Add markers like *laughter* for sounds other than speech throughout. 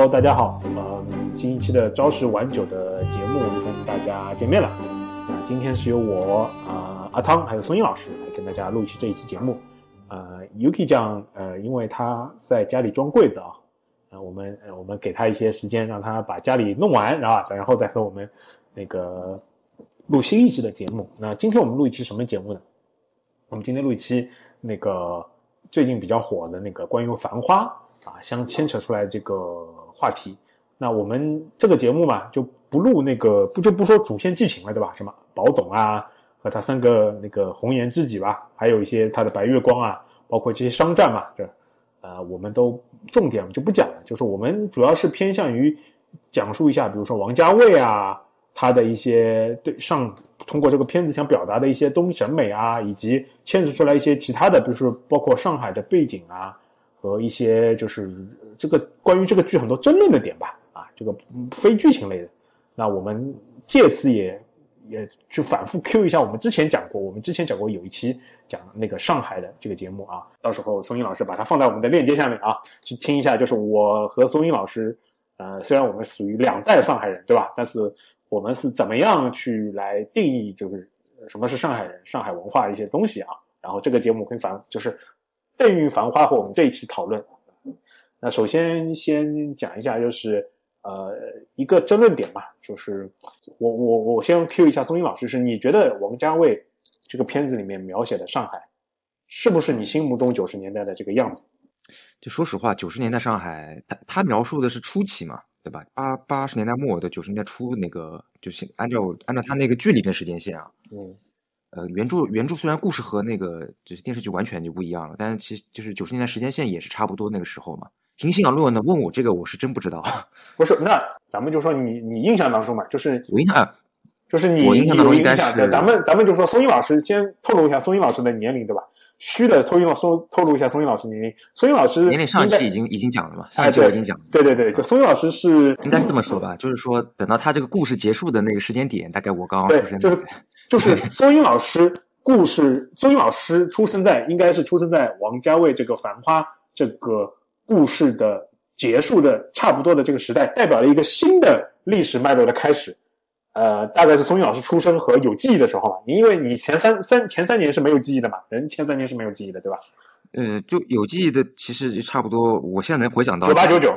Hello，大家好，呃，新一期的朝十晚九的节目跟大家见面了。啊，今天是由我啊、阿汤还有松英老师来跟大家录一期这一期节目。呃，Yuki 酱，呃，因为他在家里装柜子啊，呃，我们我们给他一些时间，让他把家里弄完，啊，然后再和我们那个录新一期的节目。那今天我们录一期什么节目呢？我们今天录一期那个最近比较火的那个关于《繁花》啊，相牵扯出来这个话题。那我们这个节目嘛，就不录那个不就不说主线剧情了，对吧？什么宝总啊和他三个那个红颜知己吧，还有一些他的白月光啊，包括这些商战嘛，这呃我们都重点就不讲了，就是我们主要是偏向于讲述一下，比如说王家卫啊，他的一些对上通过这个片子想表达的一些东审美啊，以及牵扯出来一些其他的，比如说包括上海的背景啊，和一些就是这个关于这个剧很多争论的点吧，啊，这个非剧情类的，那我们借此也也去反复 Q 一下，我们之前讲过，我们之前讲过有一期讲那个上海的这个节目啊，到时候松英老师把它放在我们的链接下面啊，去听一下，就是我和松英老师，呃，虽然我们属于两代上海人，对吧？但是我们是怎么样去来定义，就是什么是上海人、上海文化一些东西啊？然后这个节目可以反就是对于《繁花》和我们这一期讨论。那首先先讲一下，就是呃一个争论点吧，就是我我我先 Q 一下宗英老师，是你觉得王家卫这个片子里面描写的上海，是不是你心目中九十年代的这个样子？就说实话，九十年代上海，他他描述的是初期嘛，对吧？八八十年代末的九十年代初那个，就是按照按照他那个剧里边时间线啊，嗯呃，原著原著虽然故事和那个就是电视剧完全就不一样了，但是其实就是九十年代时间线也是差不多那个时候嘛。凭信仰论呢，问我这个我是真不知道。*laughs* 不是，那咱们就说你你印象当中嘛，就是我印象啊就是你我印象当中应该有印象是咱们咱们就说松英老师先透露一下松英老师的年龄，对吧？虚的透露松透露一下松英老师年龄。松英老师年龄上一期已经已经讲了嘛，上哎一期我已经讲了。对对对，就松英老师是应该是这么说吧，就是说等到他这个故事结束的那个时间点，大概我刚刚出生，就是就是松英老师故事，松英老师出生在应该是出生在王家卫这个《繁花》这个故事的结束的差不多的这个时代，代表了一个新的历史脉络的开始。呃，大概是松英老师出生和有记忆的时候吧，因为你前三三前三年是没有记忆的嘛，人前三年是没有记忆的，对吧？呃，就有记忆的，其实就差不多，我现在能回想到九八九九，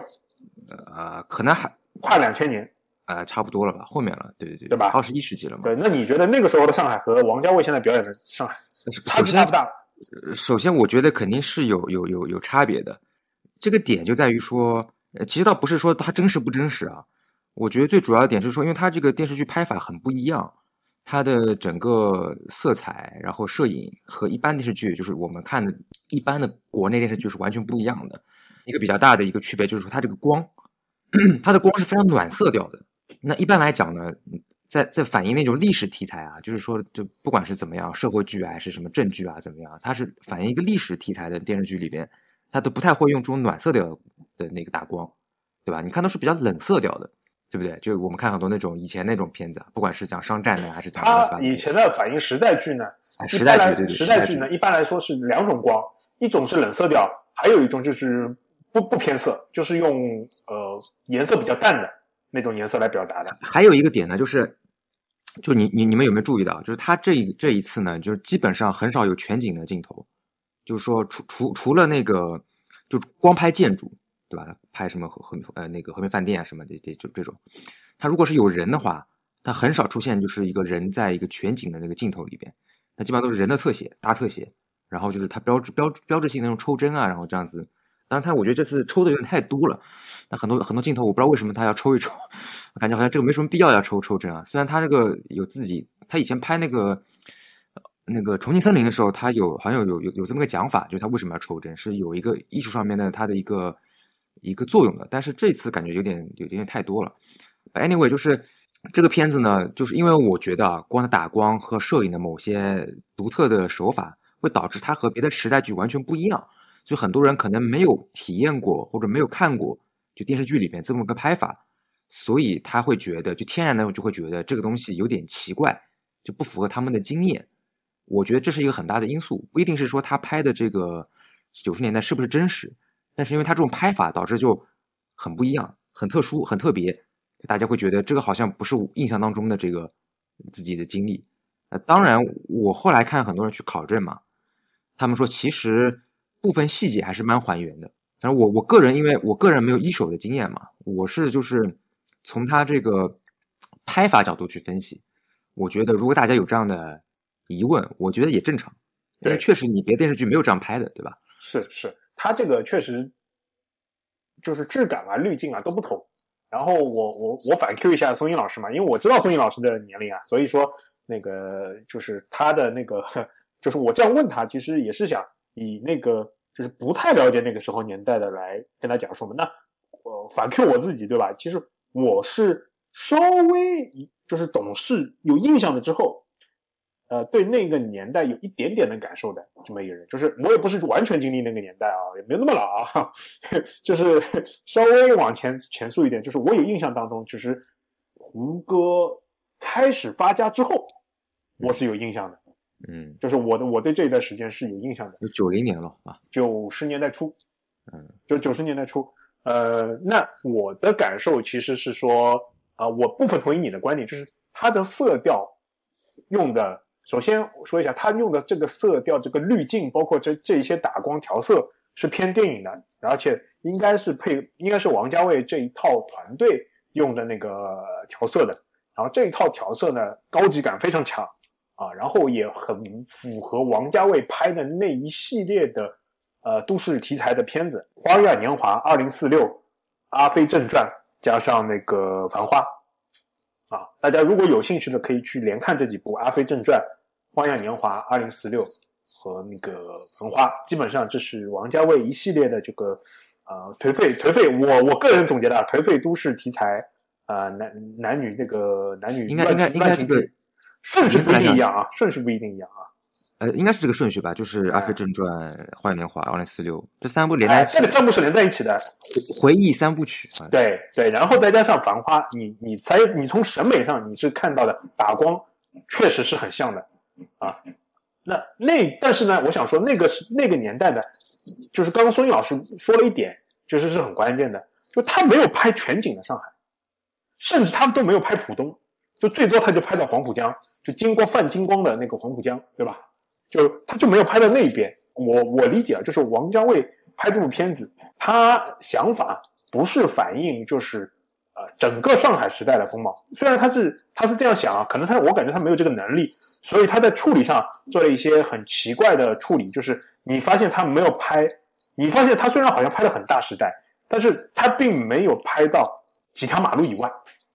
呃，可能还跨两千年，啊、差不多了吧，后面了，对对对，对吧二十一世纪了嘛。对，那你觉得那个时候的上海和王家卫现在表演的上海差距大不，大？呃首先我觉得肯定是有有有有差别的，这个点就在于说，呃，其实倒不是说它真实不真实啊，我觉得最主要的点是说，因为它这个电视剧拍法很不一样，它的整个色彩，然后摄影和一般电视剧，就是我们看的一般的国内电视剧是完全不一样的。一个比较大的一个区别就是说，它这个光，*clears throat* 它的光是非常暖色调的。那一般来讲呢，在在反映那种历史题材啊，就是说，就不管是怎么样，社会剧啊，还是什么正剧啊，怎么样，它是反映一个历史题材的电视剧里边，它都不太会用这种暖色调的那个打光，对吧？你看都是比较冷色调的，对不对？就我们看很多那种以前那种片子啊，不管是讲商战的，还是讲它以前的反映时代剧呢，时代剧，对对，时代剧呢，一般来说是两种光，一种是冷色调，还有一种就是不不偏色，就是用呃颜色比较淡的那种颜色来表达的。还有一个点呢，就是，就你你你们有没有注意到，就是他这这一次呢，就是基本上很少有全景的镜头，就是说除除除了那个，就光拍建筑，对吧？拍什么和和呃那个和平饭店啊什么的这就这种，他如果是有人的话，他很少出现就是一个人在一个全景的那个镜头里边，那基本上都是人的特写大特写，然后就是他标志标标志性那种抽帧啊，然后这样子。当然，他我觉得这次抽的有点太多了，那很多很多镜头我不知道为什么他要抽一抽，*laughs* 感觉好像这个没什么必要要抽抽帧啊。虽然他这个有自己，他以前拍那个那个重庆森林的时候，他有好像有有有有这么个讲法，就是他为什么要抽帧，是有一个艺术上面的他的一个一个作用的。但是这次感觉有点有点太多了。Anyway，就是这个片子呢，就是因为我觉得啊，光的打光和摄影的某些独特的手法，会导致它和别的时代剧完全不一样。所以很多人可能没有体验过或者没有看过就电视剧里面这么个拍法，所以他会觉得就天然的就会觉得这个东西有点奇怪，就不符合他们的经验。我觉得这是一个很大的因素，不一定是说他拍的这个九十年代是不是真实，但是因为他这种拍法导致就很不一样，很特殊、很特别，大家会觉得这个好像不是印象当中的这个自己的经历。呃，当然，我后来看很多人去考证嘛，他们说其实部分细节还是蛮还原的。反正我我个人，因为我个人没有一手的经验嘛，我是就是从他这个拍法角度去分析，我觉得如果大家有这样的疑问，我觉得也正常，因为确实你别的电视剧没有这样拍的，对吧？是是，他这个确实就是质感啊、滤镜啊都不同。然后我我我反 Q 一下松英老师嘛，因为我知道松英老师的年龄啊，所以说那个就是他的那个，*laughs* 就是我这样问他，其实也是想以那个。就是不太了解那个时候年代的来跟他讲述嘛，那呃反 Q 我自己对吧？其实我是稍微就是懂事有印象的之后，呃，对那个年代有一点点的感受的这么一个人，就是我也不是完全经历那个年代啊，也没那么老啊，*laughs* 就是 *laughs* 稍微往前前述一点，就是我有印象当中，就是胡歌开始发家之后，我是有印象的。嗯，就是我的，我对这一段时间是有印象的，有九零年了啊，九十年代初，嗯，就九十年代初，呃，那我的感受其实是说，啊，我部分同意你的观点，就是它的色调用的，首先说一下，它用的这个色调，这个滤镜，包括这这一些打光调色是偏电影的，而且应该是配，应该是王家卫这一套团队用的那个调色的，然后这一套调色呢，高级感非常强。啊，然后也很符合王家卫拍的那一系列的呃都市题材的片子，《花样年华》、《二零四六》、《阿飞正传》，加上那个《繁花》啊，大家如果有兴趣的，可以去连看这几部《阿飞正传》、《花样年华》、《二零四六》和那个《繁花》，基本上这是王家卫一系列的这个呃颓废颓废，我我个人总结的颓废都市题材啊男男女那个男女应该应该应该这个。顺序不一定一样啊，顺序不一定一样啊。呃，应该是这个顺序吧，就是《阿飞正传》《花样年华》《二零四六》这三部连在一起。这个三部是连在一起的，回忆三部曲。对对，然后再加上《繁花》，你你才你从审美上你是看到的打光，确实是很像的啊。那那但是呢，我想说那个是那个年代的，就是刚刚孙毅老师说了一点，就是是很关键的，就他没有拍全景的上海，甚至他们都没有拍浦东，就最多他就拍到黄浦江。就金光泛金光的那个黄浦江，对吧？就他就没有拍到那一边。我我理解啊，就是王家卫拍这部片子，他想法不是反映就是呃整个上海时代的风貌。虽然他是他是这样想啊，可能他我感觉他没有这个能力，所以他在处理上做了一些很奇怪的处理。就是你发现他没有拍，你发现他虽然好像拍的很大时代，但是他并没有拍到几条马路以外。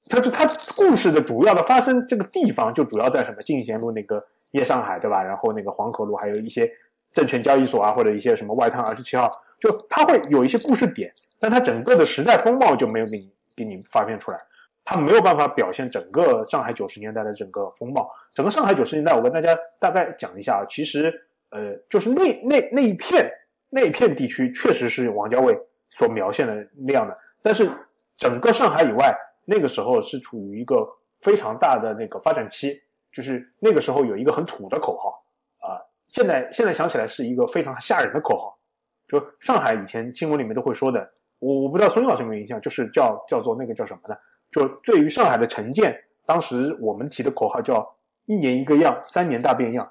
它就它故事的主要的发生这个地方就主要在什么进贤路那个夜上海对吧？然后那个黄河路还有一些证券交易所啊，或者一些什么外滩二十七号，就它会有一些故事点，但它整个的时代风貌就没有给你给你发现出来，它没有办法表现整个上海九十年代的整个风貌。整个上海九十年代，我跟大家大概讲一下啊，其实呃，就是那那那一片那一片地区确实是王家卫所描现的那样的，但是整个上海以外。那个时候是处于一个非常大的那个发展期，就是那个时候有一个很土的口号啊，现在现在想起来是一个非常吓人的口号，就上海以前新闻里面都会说的，我我不知道孙老师有没有印象，就是叫叫做那个叫什么呢？就对于上海的城建，当时我们提的口号叫一年一个样，三年大变样。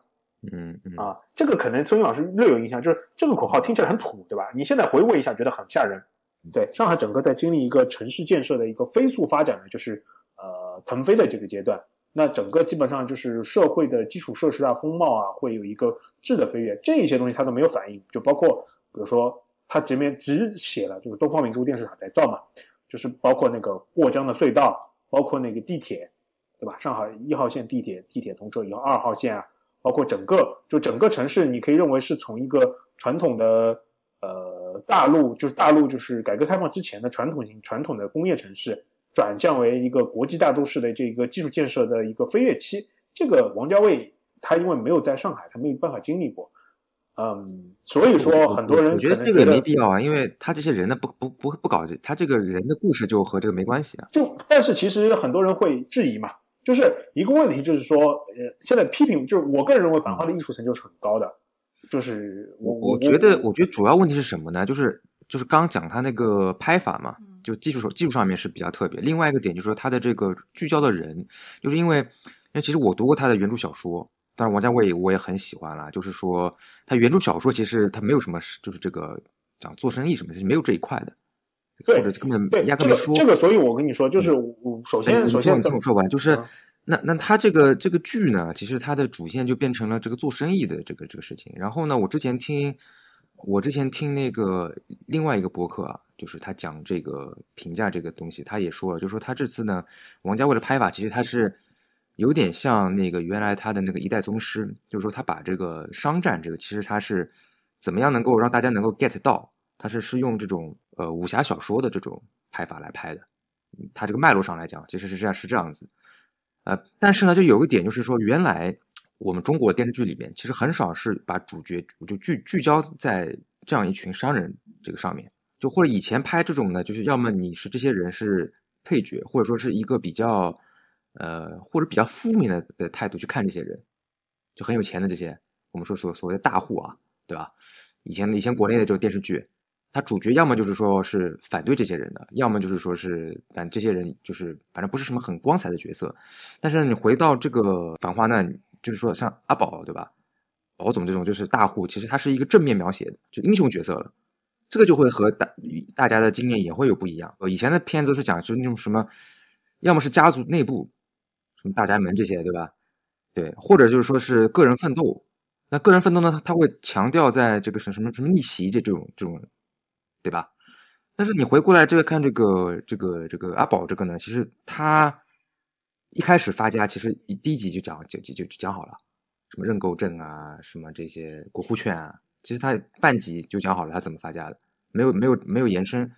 嗯嗯啊，这个可能孙老师略有印象，就是这个口号听起来很土，对吧？你现在回味一下，觉得很吓人。对上海整个在经历一个城市建设的一个飞速发展的，就是呃腾飞的这个阶段。那整个基本上就是社会的基础设施啊、风貌啊，会有一个质的飞跃。这一些东西它都没有反应，就包括比如说它前面只写了就是东方明珠电视塔在造嘛，就是包括那个过江的隧道，包括那个地铁，对吧？上海一号线地铁地铁通车以后，二号线啊，包括整个就整个城市，你可以认为是从一个传统的。呃，大陆就是大陆，就是改革开放之前的传统型传统的工业城市，转向为一个国际大都市的这个技术建设的一个飞跃期。这个王家卫他因为没有在上海，他没有办法经历过，嗯，所以说很多人我觉得这个也没必要啊，因为他这些人呢不不不不搞这，他这个人的故事就和这个没关系啊。就但是其实很多人会质疑嘛，就是一个问题就是说，呃，现在批评就是我个人认为，反华的艺术成就是很高的。就是我我觉得，我觉得主要问题是什么呢？就是就是刚讲他那个拍法嘛，就技术手技术上面是比较特别。另外一个点就是说他的这个聚焦的人，就是因为因为其实我读过他的原著小说，但是王家卫我也很喜欢啦。就是说他原著小说其实他没有什么就是这个讲做生意什么，其实没有这一块的，对或者根本压根没说。这个这个，所以我跟你说，就是我首先哎首先你听我说完，就是、嗯那那他这个这个剧呢，其实它的主线就变成了这个做生意的这个这个事情。然后呢，我之前听我之前听那个另外一个博客啊，就是他讲这个评价这个东西，他也说了，就说他这次呢，王家卫的拍法其实他是有点像那个原来他的那个一代宗师，就是说他把这个商战这个，其实他是怎么样能够让大家能够 get 到，他是是用这种呃武侠小说的这种拍法来拍的。他这个脉络上来讲，其实是这样是这样子。呃，但是呢，就有一点就是说，原来我们中国电视剧里面其实很少是把主角就聚聚焦在这样一群商人这个上面，就或者以前拍这种呢，就是要么你是这些人是配角，或者说是一个比较呃或者比较负面的的态度去看这些人，就很有钱的这些我们说所所谓的大户啊，对吧？以前以前国内的这种电视剧，他主角要么就是说是反对这些人的，要么就是说是反正这些人就是反正不是什么很光彩的角色。但是你回到这个《繁花》呢，就是说像阿宝对吧？宝总这种就是大户，其实他是一个正面描写的，就英雄角色了。这个就会和大大家的经验也会有不一样。呃，以前的片子是讲就是那种什么，要么是家族内部，什么大宅门这些，对吧？对，或者就是说是个人奋斗。那个人奋斗呢，他他会强调在这个什什么什么逆袭这这种这种，对吧？但是你回过来这个看这个这个这个阿宝这个呢，其实他一开始发家，其实第一集就讲就就就讲好了，什么认购证啊，什么这些国库券啊，其实他半集就讲好了他怎么发家的，没有没有没有延伸。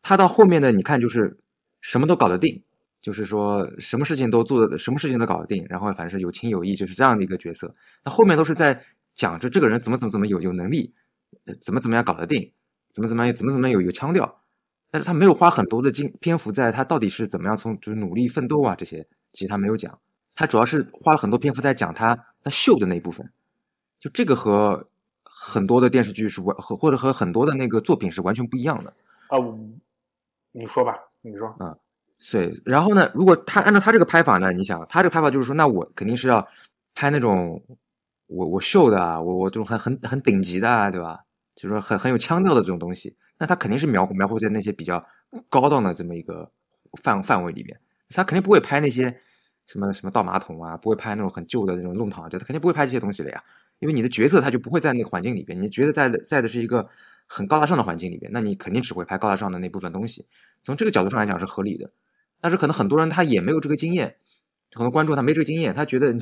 他到后面呢，你看就是什么都搞得定，就是说什么事情都做的，什么事情都搞得定，然后反正是有情有义，就是这样的一个角色。那后面都是在讲着这个人怎么怎么怎么有有能力，怎么怎么样搞得定，怎么怎么样怎么怎么样有有腔调，但是他没有花很多的精篇幅在他到底是怎么样从就是努力奋斗啊这些，其实他没有讲，他主要是花了很多篇幅在讲他他秀的那一部分，就这个和很多的电视剧是完和或者和很多的那个作品是完全不一样的。啊，我你说吧，你说啊，对，然后呢，如果他按照他这个拍法呢，你想他这个拍法就是说，那我肯定是要拍那种我我秀的啊，我我这种很很很顶级的啊，对吧？就是说很很有腔调的这种东西，那他肯定是描描绘在那些比较高档的这么一个范范围里面，他肯定不会拍那些什么什么倒马桶啊，不会拍那种很旧的那种弄堂，就他肯定不会拍这些东西的呀，因为你的角色他就不会在那个环境里边，你角色在在的是一个很高大上的环境里边，那你肯定只会拍高大上的那部分东西，从这个角度上来讲是合理的。但是可能很多人他也没有这个经验，很多观众他没这个经验，他觉得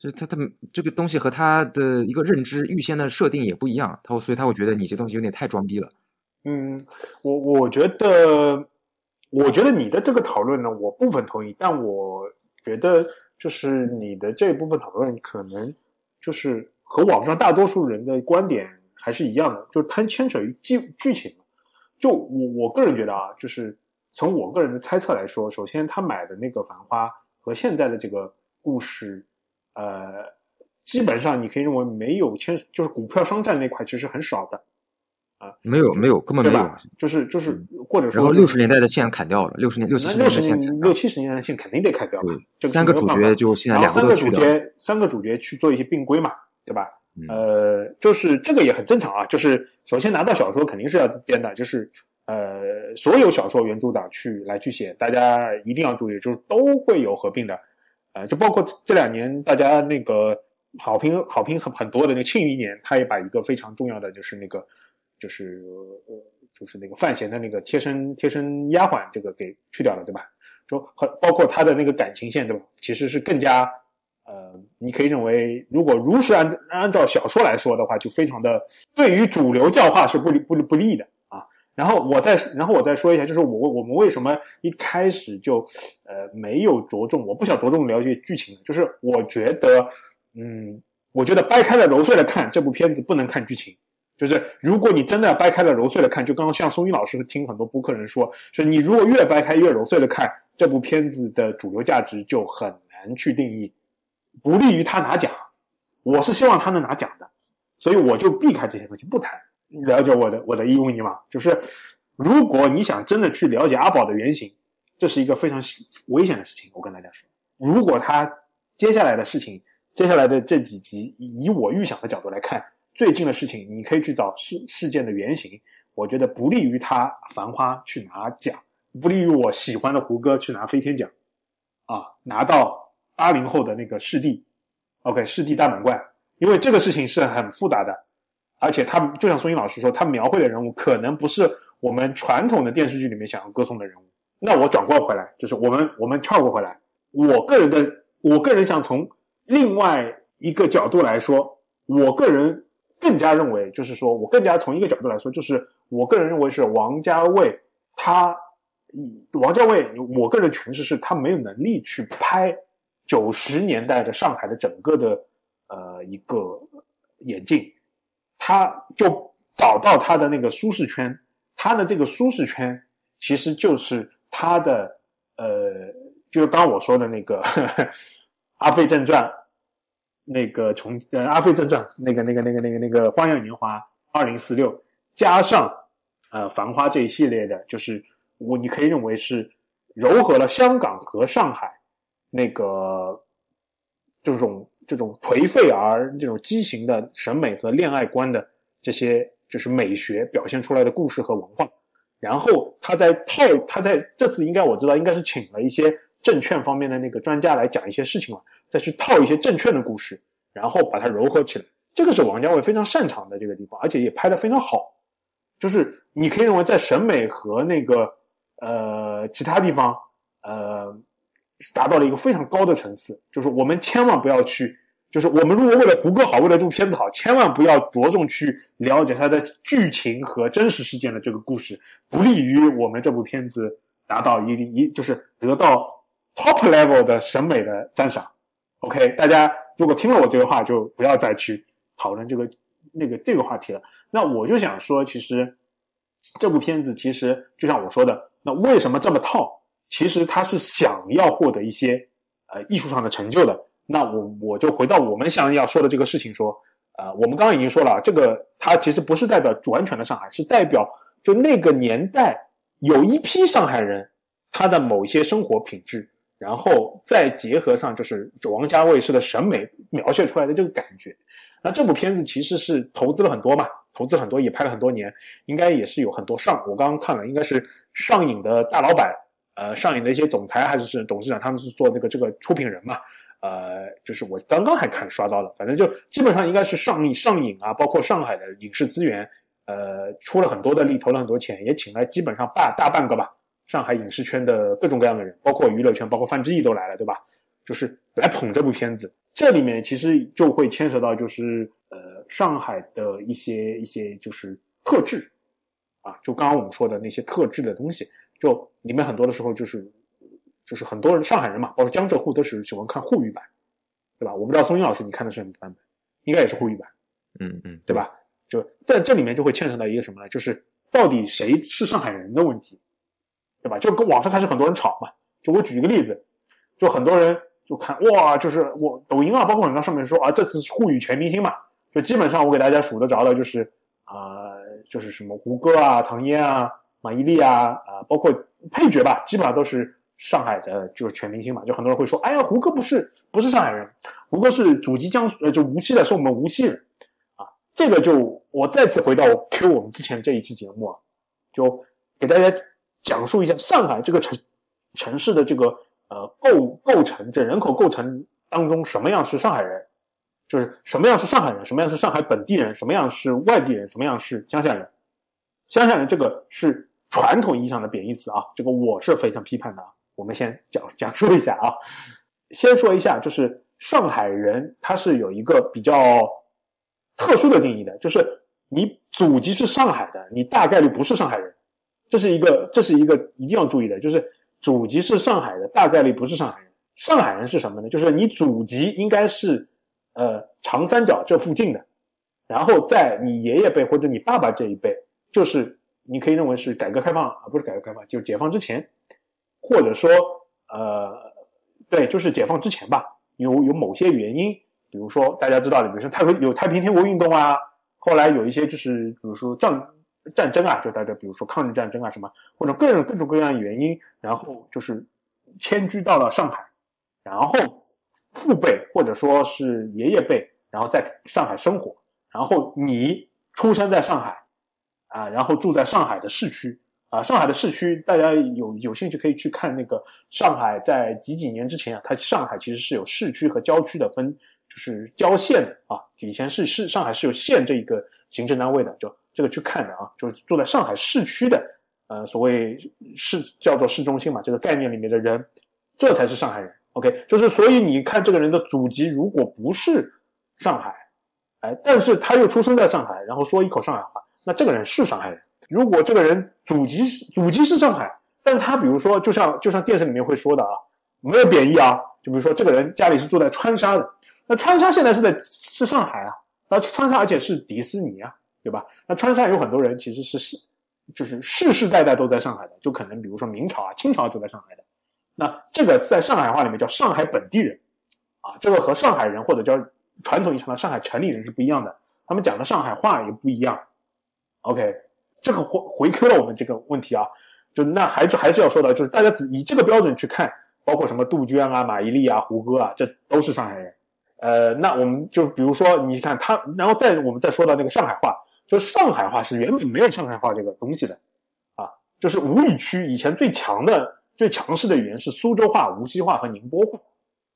就是他他这个东西和他的一个认知预先的设定也不一样，他所以他会觉得你这东西有点太装逼了。嗯，我我觉得，我觉得你的这个讨论呢，我部分同意，但我觉得就是你的这部分讨论可能就是和网上大多数人的观点还是一样的，就是它牵扯于剧剧情。就我我个人觉得啊，就是从我个人的猜测来说，首先他买的那个《繁花》和现在的这个故事，呃，基本上你可以认为没有签，就是股票商战那块其实很少的。啊没有没有根本没有？就是就是，或者说然后六十年代的线砍掉了，六十年六七十年六七十年代的线肯定得砍掉嘛对，这个三个主角就现在三个主。角三个主角去做一些并归嘛，对吧？嗯呃，就是这个也很正常啊。就是首先拿到小说肯定是要编的，就是呃，所有小说原著党去来去写，大家一定要注意，就是都会有合并的。呃，就包括这两年大家那个好评好评很很多的那个《庆余年》，他也把一个非常重要的就是那个就是呃就是那个范闲的那个贴身贴身丫鬟这个给去掉了，对吧？说很包括他的那个感情线，对吧？其实是更加呃，你可以认为，如果如实按按照小说来说的话，就非常的对于主流教化是不利不利不利的。然后我再然后我再说一下，就是我我们为什么一开始就呃没有着重，我不想着重了解剧情，就是我觉得嗯，我觉得掰开了揉碎了看这部片子不能看剧情。就是如果你真的掰开了揉碎了看，就刚刚像松云老师听很多播客人说，是你如果越掰开越揉碎了看，这部片子的主流价值就很难去定义，不利于他拿奖。我是希望他能拿奖的，所以我就避开这些东西不谈。了解我的我的意味吗？就是如果你想真的去了解阿宝的原型，这是一个非常危险的事情。我跟大家说，如果他接下来的事情，接下来的这几集，以我预想的角度来看，最近的事情，你可以去找事事件的原型。我觉得不利于他《繁花》去拿奖，不利于我喜欢的胡歌去拿飞天奖，啊，拿到八零后的那个视帝，OK，视帝大满贯。因为这个事情是很复杂的，而且他就像宋英老师说，他描绘的人物可能不是我们传统的电视剧里面想要歌颂的人物。那我转过回来，就是我们我们跳过回来，我个人的，我个人想从另外一个角度来说，我个人更加认为，就是说我更加从一个角度来说，就是我个人认为是王家卫，他王家卫，我个人诠释是他没有能力去拍九十年代的上海的整个的。呃，一个眼镜，他就找到他的那个舒适圈，他的这个舒适圈其实就是他的呃，就是刚我说的那个 *laughs*《阿飞正传》，那个重呃《阿飞正传》那个那个那个那个那个《花样年华二零四六》，加上呃《繁花》这一系列的，就是我你可以认为是糅合了香港和上海那个这种。这种颓废而这种畸形的审美和恋爱观的这些就是美学表现出来的故事和文化，然后他在套他在这次应该我知道应该是请了一些证券方面的那个专家来讲一些事情嘛，再去套一些证券的故事，然后把它糅合起来，这个是王家卫非常擅长的这个地方，而且也拍得非常好，就是你可以认为在审美和那个呃其他地方呃达到了一个非常高的层次，就是我们千万不要去。就是我们如果为了胡歌好，为了这部片子好，千万不要着重去了解它的剧情和真实事件的这个故事，不利于我们这部片子达到一定一就是得到 top level 的审美的赞赏。OK，大家如果听了我这个话，就不要再去讨论这个那个这个话题了。那我就想说，其实这部片子其实就像我说的，那为什么这么套？其实他是想要获得一些呃艺术上的成就的。那我我就回到我们想要说的这个事情，说，呃，我们刚刚已经说了，这个它其实不是代表完全的上海，是代表就那个年代有一批上海人他的某些生活品质，然后再结合上就是王家卫式的审美描写出来的这个感觉。那这部片子其实是投资了很多嘛，投资很多也拍了很多年，应该也是有很多上，我刚刚看了，应该是上影的大老板，呃，上影的一些总裁还是是董事长，他们是做这个这个出品人嘛。呃，就是我刚刚还看刷到了，反正就基本上应该是上映上影啊，包括上海的影视资源，呃，出了很多的力，投了很多钱，也请了基本上大大半个吧，上海影视圈的各种各样的人，包括娱乐圈，包括范志毅都来了，对吧？就是来捧这部片子。这里面其实就会牵扯到就是呃上海的一些一些就是特质啊，就刚刚我们说的那些特质的东西，就里面很多的时候就是。就是很多人上海人嘛，包括江浙沪都是喜欢看沪语版，对吧？我不知道松英老师你看的是什么版本，应该也是沪语版，嗯嗯，对吧？就在这里面就会牵扯到一个什么呢？就是到底谁是上海人的问题，对吧？就跟网上开始很多人吵嘛。就我举一个例子，就很多人就看哇，就是我抖音啊，包括很多上面说啊，这次是沪语全明星嘛，就基本上我给大家数得着的，就是啊，就是什么胡歌啊、唐嫣啊、马伊琍啊啊，包括配角吧，基本上都是。上海的就是全明星嘛，就很多人会说，哎呀，胡歌不是不是上海人，胡歌是祖籍江苏，呃，就无锡的，是我们无锡人，啊，这个就我再次回到 Q 我们之前这一期节目啊，就给大家讲述一下上海这个城城市的这个呃构构成，这人口构成当中什么样是上海人，就是什么样是上海人，什么样是上海本地人，什么样是外地人，什么样是乡下人，乡下人这个是传统意义上的贬义词啊，这个我是非常批判的啊。我们先讲讲述一下啊，先说一下，就是上海人他是有一个比较特殊的定义的，就是你祖籍是上海的，你大概率不是上海人，这是一个这是一个一定要注意的，就是祖籍是上海的，大概率不是上海人。上海人是什么呢？就是你祖籍应该是呃长三角这附近的，然后在你爷爷辈或者你爸爸这一辈，就是你可以认为是改革开放啊，不是改革开放，就是解放之前。或者说，呃，对，就是解放之前吧，有有某些原因，比如说大家知道的，比如说太有太平天国运动啊，后来有一些就是，比如说战战争啊，就大家比如说抗日战争啊什么，或者各种各种各样的原因，然后就是迁居到了上海，然后父辈或者说是爷爷辈，然后在上海生活，然后你出生在上海，啊，然后住在上海的市区，啊，上海的市区，大家有有兴趣可以去看那个上海在几几年之前啊，它上海其实是有市区和郊区的分，就是郊县的啊，以前是市上海是有县这一个行政单位的，就这个去看的啊，就是住在上海市区的，呃，所谓市叫做市中心嘛，这个概念里面的人，这才是上海人。OK，就是所以你看这个人的祖籍如果不是上海，哎，但是他又出生在上海，然后说一口上海话，那这个人是上海人。如果这个人祖籍祖籍是上海，但他比如说就像就像电视里面会说的啊，没有贬义啊，就比如说这个人家里是住在川沙的，那川沙现在是在是上海啊，那川沙而且是迪士尼啊，对吧？那川沙有很多人其实是世就是世世代代都在上海的，就可能比如说明朝啊、清朝都在上海的。那这个在上海话里面叫上海本地人，啊，这个和上海人或者叫传统意义上的上海城里人是不一样的，他们讲的上海话也不一样。OK，这个回回扣了我们这个问题啊，就那还是还是要说的，就是大家只以这个标准去看，包括什么杜鹃啊、马伊琍啊、胡歌啊，这都是上海人。呃，那我们就比如说你看他，然后再我们再说到那个上海话，就上海话是原本没有上海话这个东西的，啊，就是吴语区以前最强的。最强势的语言是苏州话、无锡话和宁波话。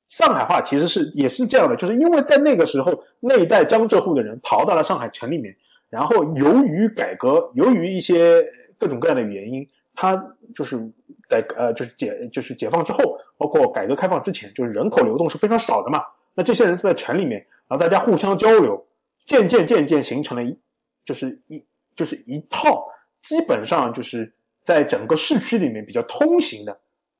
上海话其实是也是这样的，就是因为在那个时候那一代江浙沪的人逃到了上海城里面，然后由于改革，由于一些各种各样的原因，他就是改呃就是解就是解放之后，包括改革开放之前，就是人口流动是非常少的嘛。那这些人在城里面，然后大家互相交流，渐渐渐渐形成了一就是一就是一套，基本上就是。在整个市区里面比较通行的，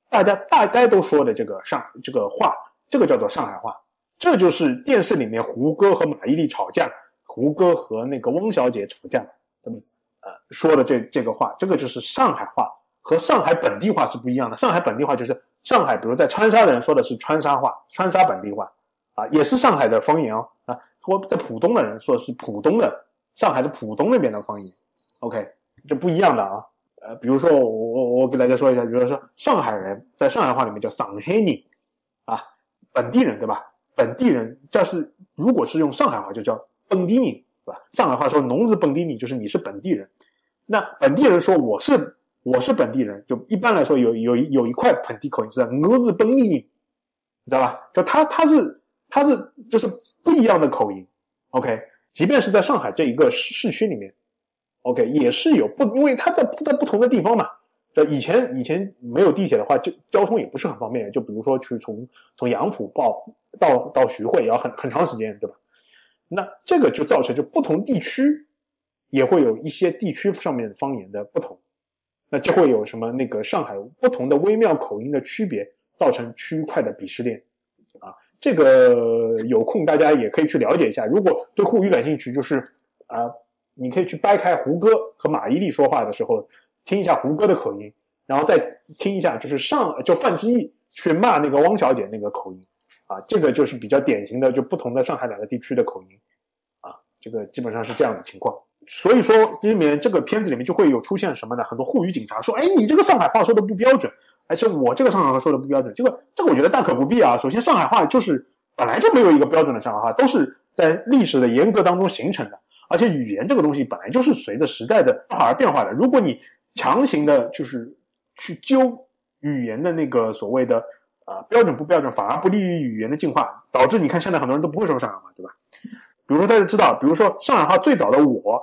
大家大概都说的这个上这个话，这个叫做上海话。这就是电视里面胡歌和马伊琍吵架，胡歌和那个汪小姐吵架，他们呃说的这这个话，这个就是上海话，和上海本地话是不一样的。上海本地话就是上海，比如在川沙的人说的是川沙话，川沙本地话啊，也是上海的方言哦啊。或在浦东的人说是浦东的上海的浦东那边的方言，OK，这不一样的啊。呃，比如说我我我给大家说一下，比如说上海人在上海话里面叫上海人啊，本地人对吧？本地人，这是如果是用上海话就叫本地人，对吧？上海话说侬是本地人，就是你是本地人。那本地人说我是我是本地人，就一般来说有有有一块本地口音是我是本地人，你知道吧？就他他是他是就是不一样的口音。OK，即便是在上海这一个市市区里面。OK，也是有不，因为他在在不同的地方嘛。就以前以前没有地铁的话，就交通也不是很方便。就比如说去从从杨浦到到到徐汇也要很很长时间，对吧？那这个就造成就不同地区也会有一些地区上面方言的不同，那就会有什么那个上海不同的微妙口音的区别，造成区块的鄙视链啊。这个有空大家也可以去了解一下。如果对沪语感兴趣，就是啊。你可以去掰开胡歌和马伊琍说话的时候，听一下胡歌的口音，然后再听一下就是上就范志毅去骂那个汪小姐那个口音，啊，这个就是比较典型的就不同的上海两个地区的口音，啊，这个基本上是这样的情况。所以说里面这个片子里面就会有出现什么呢？很多沪语警察说，哎，你这个上海话说的不标准，而且我这个上海话说的不标准，这个这个我觉得大可不必啊。首先上海话就是本来就没有一个标准的上海话，都是在历史的严格当中形成的。而且语言这个东西本来就是随着时代的变化而变化的。如果你强行的，就是去揪语言的那个所谓的呃标准不标准，反而不利于语言的进化，导致你看现在很多人都不会说上海话，对吧？比如说大家知道，比如说上海话最早的我，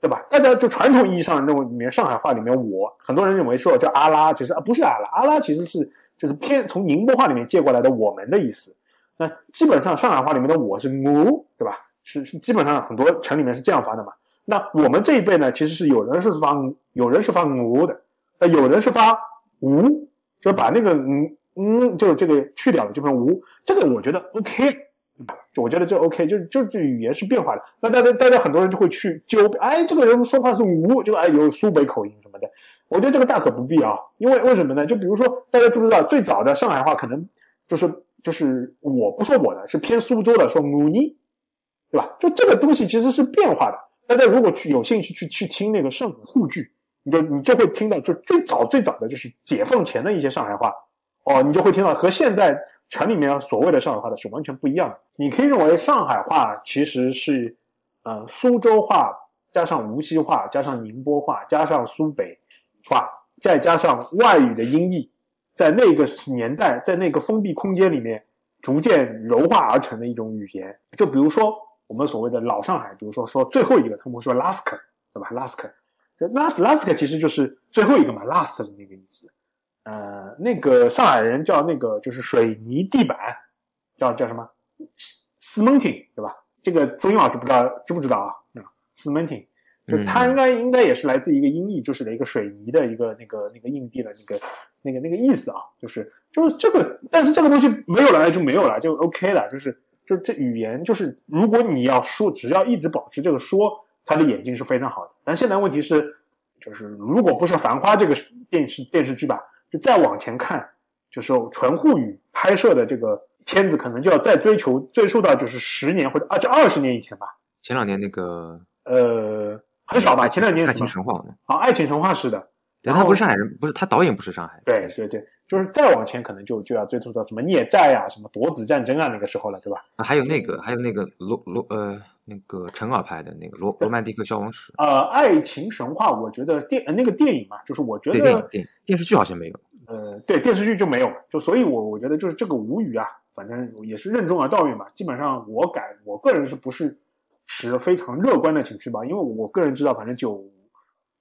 对吧？大家就传统意义上认为里面上海话里面我，很多人认为说叫阿拉，其实啊不是阿拉，阿拉其实是就是偏从宁波话里面借过来的我们的意思。那基本上上海话里面的我是我，对吧？是是，基本上很多城里面是这样发的嘛。那我们这一辈呢，其实是有人是发，有人是发吴的，那有人是发吴，就把那个嗯嗯，就这个去掉了，就变成无。这个我觉得 OK，我觉得这 OK，就就这语言是变化的。那大家大家很多人就会去纠，哎，这个人说话是无，就哎有苏北口音什么的。我觉得这个大可不必啊，因为为什么呢？就比如说大家知不知道，最早的上海话可能就是就是我不说我的，是偏苏州的说母尼。对吧？就这个东西其实是变化的，大家如果去有兴趣去去听那个上海沪剧，你就你就会听到，就最早最早的就是解放前的一些上海话，哦，你就会听到和现在城里面所谓的上海话的是完全不一样的。你可以认为上海话其实是呃苏州话加上无锡话加上宁波话加上苏北话再加上外语的音译，在那个年代在那个封闭空间里面逐渐柔化而成的一种语言。就比如说我们所谓的老上海，比如说说最后一个，他们说 last，对吧？last。这 last last 其实就是最后一个嘛，last 的那个意思。呃，那个上海人叫那个就是水泥地板，叫叫什么？cementing，对吧？这个周英老师不知道知不知道啊？啊，cementing，就它应该应该也是来自一个音译，就是的一个水泥的一个那个那个硬地的那个那个那个意思啊，就是就是这个，但是这个东西没有了就没有了，就 OK 了，就是就这语言就是如果你要说，只要一直保持这个说。他的眼睛是非常好的，但现在问题是，就是如果不是《繁花》这个电视电视剧吧，就再往前看，就是纯沪语拍摄的这个片子，可能就要再追求追溯到就是十年或者啊，就二十年以前吧。前两年那个呃很少吧，前两年爱情神话啊，爱情神话是的，但他不是上海人，不是他导演不是上海，对对对，就是再往前可能就就要追溯到什么孽债啊，什么夺子战争啊那个时候了，对吧？啊，还有那个还有那个罗罗呃。那个陈耳拍的那个《罗罗曼蒂克消亡史》呃，爱情神话，我觉得电那个电影嘛，就是我觉得电影电视剧好像没有，呃，对电视剧就没有，就所以，我我觉得就是这个无语啊，反正也是任重而道远吧。基本上我改，我个人是不是持非常乐观的情绪吧？因为我个人知道，反正九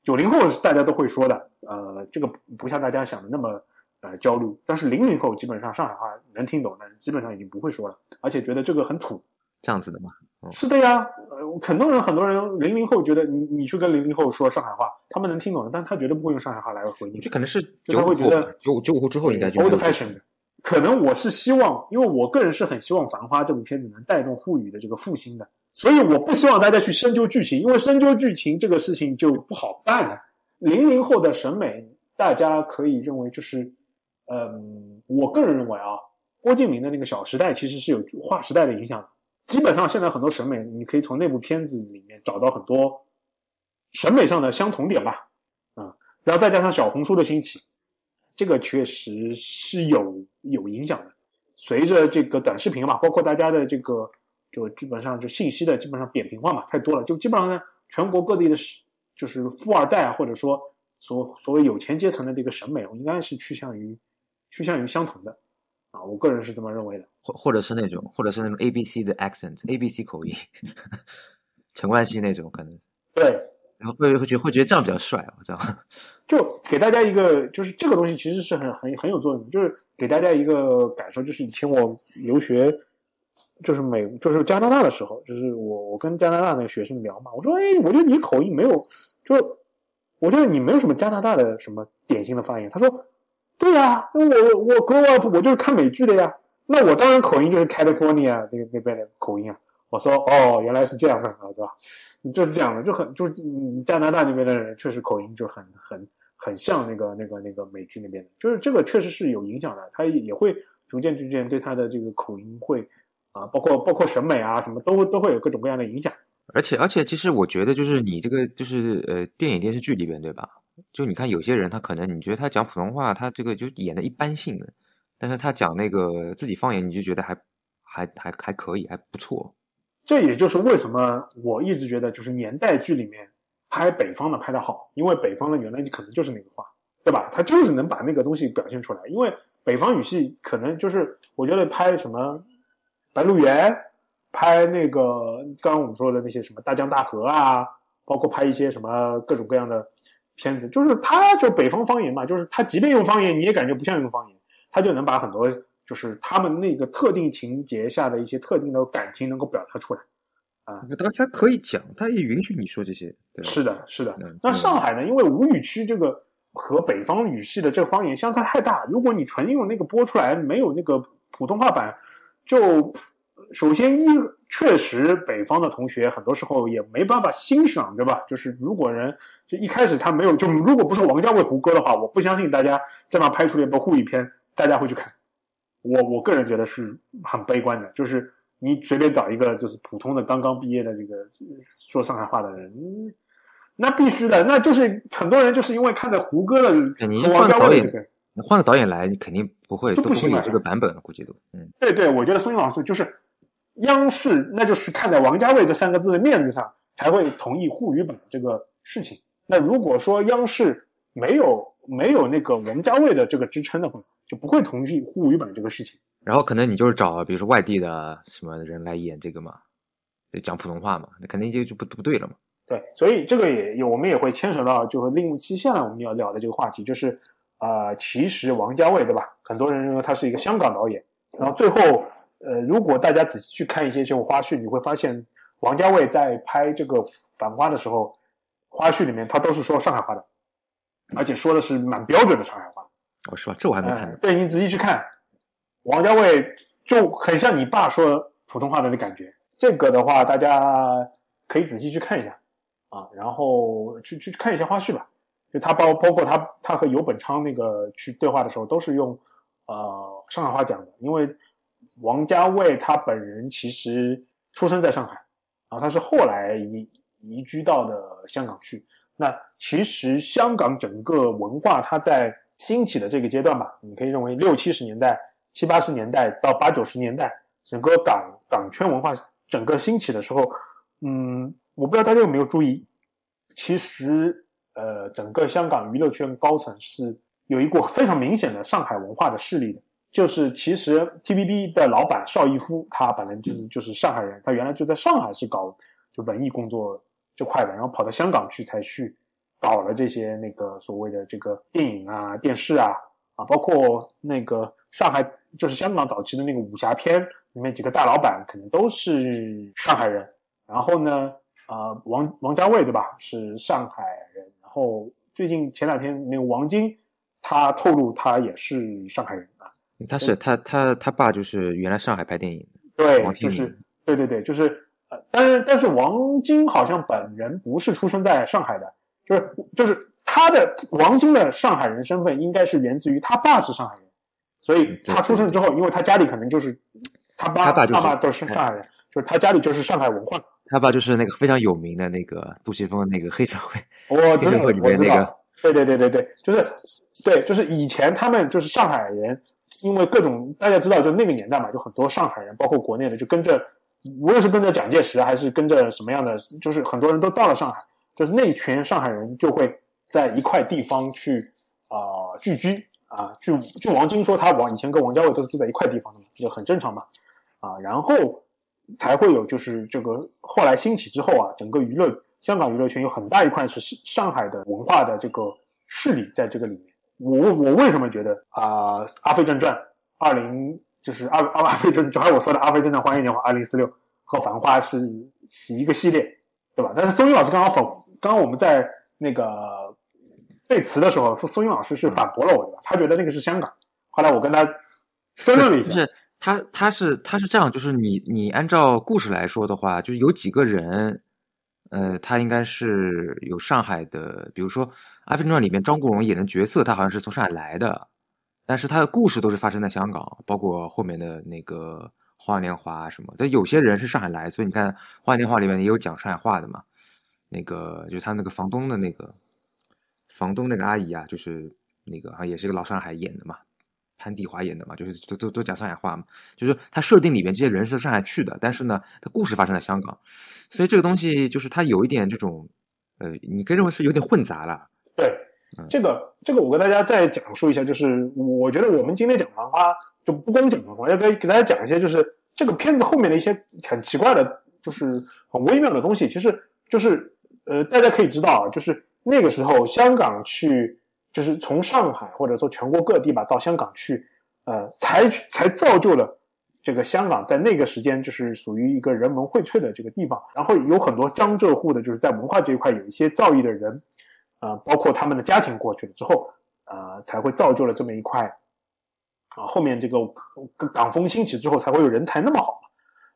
九零后是大家都会说的，呃，这个不像大家想的那么呃焦虑。但是零零后基本上上海话能听懂的，基本上已经不会说了，而且觉得这个很土。这样子的吗？是的呀，呃，很多人很多人零零后觉得你你去跟零零后说上海话，他们能听懂的，但他绝对不会用上海话来回应。这可能是就他会觉得九九五后之后应该就 old fashion 的。可能我是希望，因为我个人是很希望《繁花》这部片子能带动沪语的这个复兴的，所以我不希望大家去深究剧情，因为深究剧情这个事情就不好办了。零零后的审美，大家可以认为就是，嗯，我个人认为啊，郭敬明的那个《小时代》其实是有划时代的影响的。基本上现在很多审美，你可以从那部片子里面找到很多审美上的相同点吧，啊，然后再加上小红书的兴起，这个确实是有有影响的。随着这个短视频嘛，包括大家的这个，就基本上就信息的基本上扁平化嘛，太多了，就基本上呢，全国各地的，就是富二代啊，或者说所所谓有钱阶层的这个审美，应该是趋向于趋向于相同的。啊，我个人是这么认为的，或或者是那种，或者是那种 A B C 的 accent，A B C 口音，*laughs* 陈冠希那种可能。对，然后会会觉会觉得这样比较帅，我知道。*laughs* 就给大家一个，就是这个东西其实是很很很有作用，就是给大家一个感受，就是以前我留学，就是美，就是加拿大的时候，就是我我跟加拿大那个学生聊嘛，我说，哎，我觉得你口音没有，就我觉得你没有什么加拿大的什么典型的发言，他说。对呀，我我 grow up 我就是看美剧的呀，那我当然口音就是 California 那个那边的口音啊。我说哦，原来是这样的，对吧？就是这样的，就很就是加拿大那边的人确实口音就很很很像那个那个那个美剧那边的，就是这个确实是有影响的，他也会逐渐逐渐对他的这个口音会啊，包括包括审美啊什么都都会有各种各样的影响。而且而且，其实我觉得就是你这个就是呃电影电视剧里边对吧？就你看，有些人他可能你觉得他讲普通话，他这个就演的一般性的，但是他讲那个自己方言，你就觉得还还还还可以，还不错。这也就是为什么我一直觉得，就是年代剧里面拍北方的拍的好，因为北方的原来你可能就是那个话，对吧？他就是能把那个东西表现出来。因为北方语系可能就是我觉得拍什么《白鹿原》，拍那个刚刚我们说的那些什么大江大河啊，包括拍一些什么各种各样的。片子就是他，就北方方言嘛，就是他即便用方言，你也感觉不像用方言，他就能把很多就是他们那个特定情节下的一些特定的感情能够表达出来啊。那他可以讲，他也允许你说这些。是的，是的。那上海呢？因为吴语区这个和北方语系的这个方言相差太大，如果你纯用那个播出来，没有那个普通话版，就。首先，一确实，北方的同学很多时候也没办法欣赏，对吧？就是如果人就一开始他没有，就如果不是王家卫胡歌的话，我不相信大家这样拍出了一部沪语片，大家会去看。我我个人觉得是很悲观的，就是你随便找一个就是普通的刚刚毕业的这个说上海话的人，那必须的，那就是很多人就是因为看的胡歌的你和王家换导演卫的这个。你换个导演来，你肯定不会都不会有就不行了这个版本，估计都嗯。对对，我觉得孙英老师就是央视，那就是看在王家卫这三个字的面子上，才会同意沪语版这个事情。那如果说央视没有没有那个王家卫的这个支撑的话，就不会同意沪语版这个事情。然后可能你就是找比如说外地的什么人来演这个嘛，就讲普通话嘛，那肯定就就不不对了嘛。对，所以这个也有我们也会牵扯到，就是另接下来我们要聊的这个话题，就是呃，其实王家卫对吧？很多人认为他是一个香港导演，然后最后呃，如果大家仔细去看一些这种花絮，你会发现王家卫在拍这个《繁花》的时候，花絮里面他都是说上海话的，而且说的是蛮标准的上海话。哦，是吧？这我还没看对你仔细去看，王家卫就很像你爸说普通话的那感觉。这个的话，大家可以仔细去看一下啊，然后去去看一下花絮吧。就他包包括他他和游本昌那个去对话的时候，都是用呃上海话讲的，因为王家卫他本人其实出生在上海，然后他是后来移移居到的香港去。那其实香港整个文化它在兴起的这个阶段吧，你可以认为六七十年代、七八十年代到八九十年代，整个港港圈文化整个兴起的时候，嗯，我不知道大家有没有注意，其实呃，整个香港娱乐圈高层是有一股非常明显的上海文化的势力的。就是其实 TVB 的老板邵逸夫，他本来就是就是上海人，他原来就在上海是搞就文艺工作这块的，然后跑到香港去才去搞了这些那个所谓的这个电影啊、电视啊啊，包括那个上海就是香港早期的那个武侠片里面几个大老板可能都是上海人。然后呢，呃，王王家卫对吧，是上海人。然后最近前两天那个王晶，他透露他也是上海人啊。他是他他他爸就是原来上海拍电影的，对就是对对对，就是呃，但是但是王晶好像本人不是出生在上海的，就是就是他的王晶的上海人身份应该是源自于他爸是上海人，所以他出生之后，因为他家里可能就是他爸他爸就是爸都是上海人，就是他家里就是上海文化。他爸就是那个非常有名的那个杜琪峰那个黑社会，*laughs* 我知道，黑社会里我知道面那个，对对对对对，就是对，就是以前他们就是上海人，因为各种大家知道，就那个年代嘛，就很多上海人，包括国内的，就跟着，无论是跟着蒋介石，还是跟着什么样的，就是很多人都到了上海，就是那群上海人就会在一块地方去啊、聚居啊。据据王晶说，他王以前跟王家卫都是住在一块地方的嘛，就很正常嘛啊，然后才会有就是这个后来兴起之后啊，整个娱乐香港娱乐圈有很大一块是上海的文化的这个势力在这个里面。我我为什么觉得啊，阿飞正传》二零就是阿阿阿飞正就还有我说的《阿飞正传》欢迎年华二零四六和《繁花是》是一个系列，对吧？但是松韵老师刚刚否，刚刚我们在那个背词的时候，说松韵老师是反驳了我的，他觉得那个是香港。后来我跟他争论了一下，就是他他是他是这样，就是你你按照故事来说的话，就是有几个人，呃，他应该是有上海的，比如说《阿飞正传》里面张国荣演的角色，他好像是从上海来的，但是他的故事都是发生在香港，包括后面的那个《花样年华》什么。但有些人是上海来，所以你看《花样年华》里面也有讲上海话的嘛，那个就是他那个房东的那个房东那个阿姨啊，就是那个好像也是个老上海演的嘛。潘迪华演的嘛，就是都都都讲上海话嘛，就是他设定里面这些人是上海去的，但是呢，他故事发生在香港，所以这个东西就是他有一点这种，呃，你可以认为是有点混杂了。对嗯，这个这个我跟大家再讲述一下，就是我觉得我们今天讲《繁花》就不光讲《繁花》，要给给大家讲一些，就是这个片子后面的一些很奇怪的，就是很微妙的东西。其实就是呃，大家可以知道啊，就是那个时候香港去，就是从上海或者说全国各地吧到香港去，呃，才才造就了。这个香港在那个时间就是属于一个人文荟萃的这个地方，然后有很多江浙沪的，就是在文化这一块有一些造诣的人，啊，包括他们的家庭过去了之后，呃，才会造就了这么一块，啊，后面这个港风兴起之后，才会有人才那么好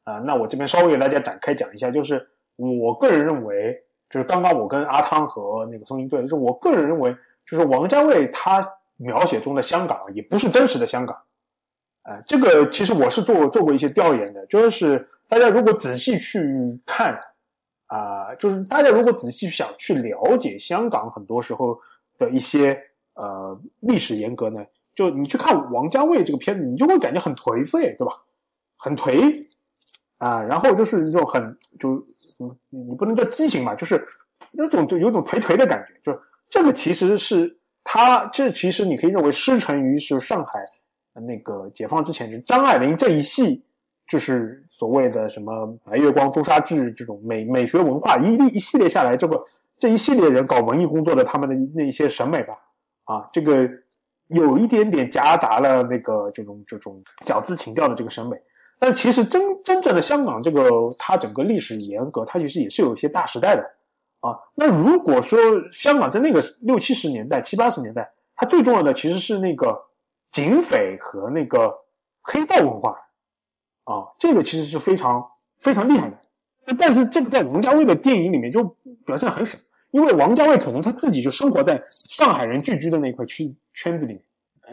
嘛，啊，那我这边稍微给大家展开讲一下，就是我个人认为，就是刚刚我跟阿汤和那个松英对，就是我个人认为，就是王家卫他描写中的香港也不是真实的香港，呃，这个其实我是做做过一些调研的，就是大家如果仔细去看啊、就是大家如果仔细想去了解香港很多时候的一些呃历史沿革呢，就你去看王家卫这个片子，你就会感觉很颓废，对吧？很颓啊，然后就是一种很就嗯，你不能叫畸形吧，就是那种就有种颓颓的感觉，就是这个其实是他这其实你可以认为师承于是上海那个解放之前，就张爱玲这一系就是所谓的什么白月光、朱砂痣这种美美学文化一一系列下来，这个这一系列人搞文艺工作的他们的那一些审美吧，啊，这个有一点点夹杂了那个这种这种小资情调的这个审美。但其实真真正的香港这个它整个历史严格，它其实也是有一些大时代的啊。那如果说香港在那个六七十年代、七八十年代，它最重要的其实是那个警匪和那个黑道文化啊，这个其实是非常非常厉害的。但是这个在王家卫的电影里面就表现很少，因为王家卫可能他自己就生活在上海人聚居的那块区圈子里面，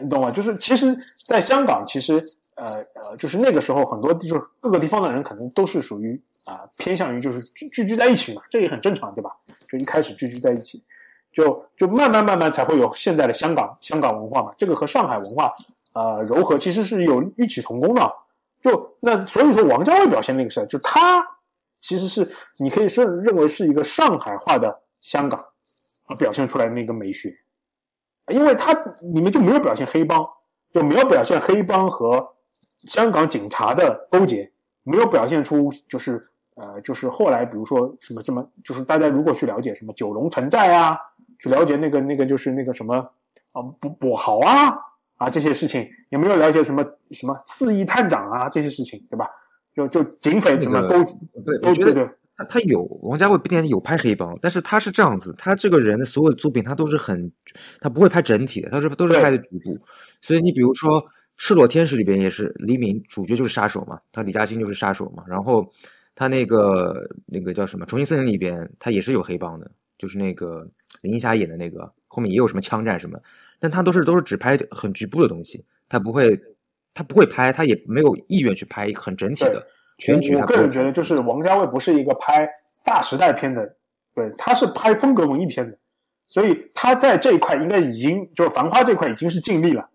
你懂吗？就是其实在香港，其实呃呃，就是那个时候很多就是各个地方的人可能都是属于啊、偏向于就是聚聚居在一起嘛，这也很正常，对吧？就一开始聚居在一起，就就慢慢慢慢才会有现在的香港香港文化嘛，这个和上海文化呃柔和其实是有异曲同工的。就那所以说王家卫表现那个事儿，就他其实是你可以是认为是一个上海化的香港啊表现出来的那个美学，因为它里面就没有表现黑帮，就没有表现黑帮和香港警察的勾结，没有表现出就是呃就是后来比如说什么什么，就是大家如果去了解什么九龙城寨啊，去了解那个那个就是那个什么啊跛跛豪啊啊这些事情，有没有了解什么什么四亿探长啊这些事情，对吧？就就警匪怎么那个勾结，对，都我觉得对对他他有王家卫必定有拍黑帮，但是他是这样子，他这个人的所有的作品他都是很，他不会拍整体的，他是都是拍的局部。所以你比如说《赤裸天使》里边也是黎明主角就是杀手嘛，他李嘉欣就是杀手嘛，然后他那个那个叫什么《重庆森林》里边他也是有黑帮的，就是那个林青霞演的那个，后面也有什么枪战什么，但他都是都是只拍很局部的东西，他不会他不会拍，他也没有意愿去拍很整体的全局我。个人觉得，就是王家卫不是一个拍大时代片的，对，他是拍风格文艺片的，所以他在这一块应该已经就是《繁花》这块已经是尽力了，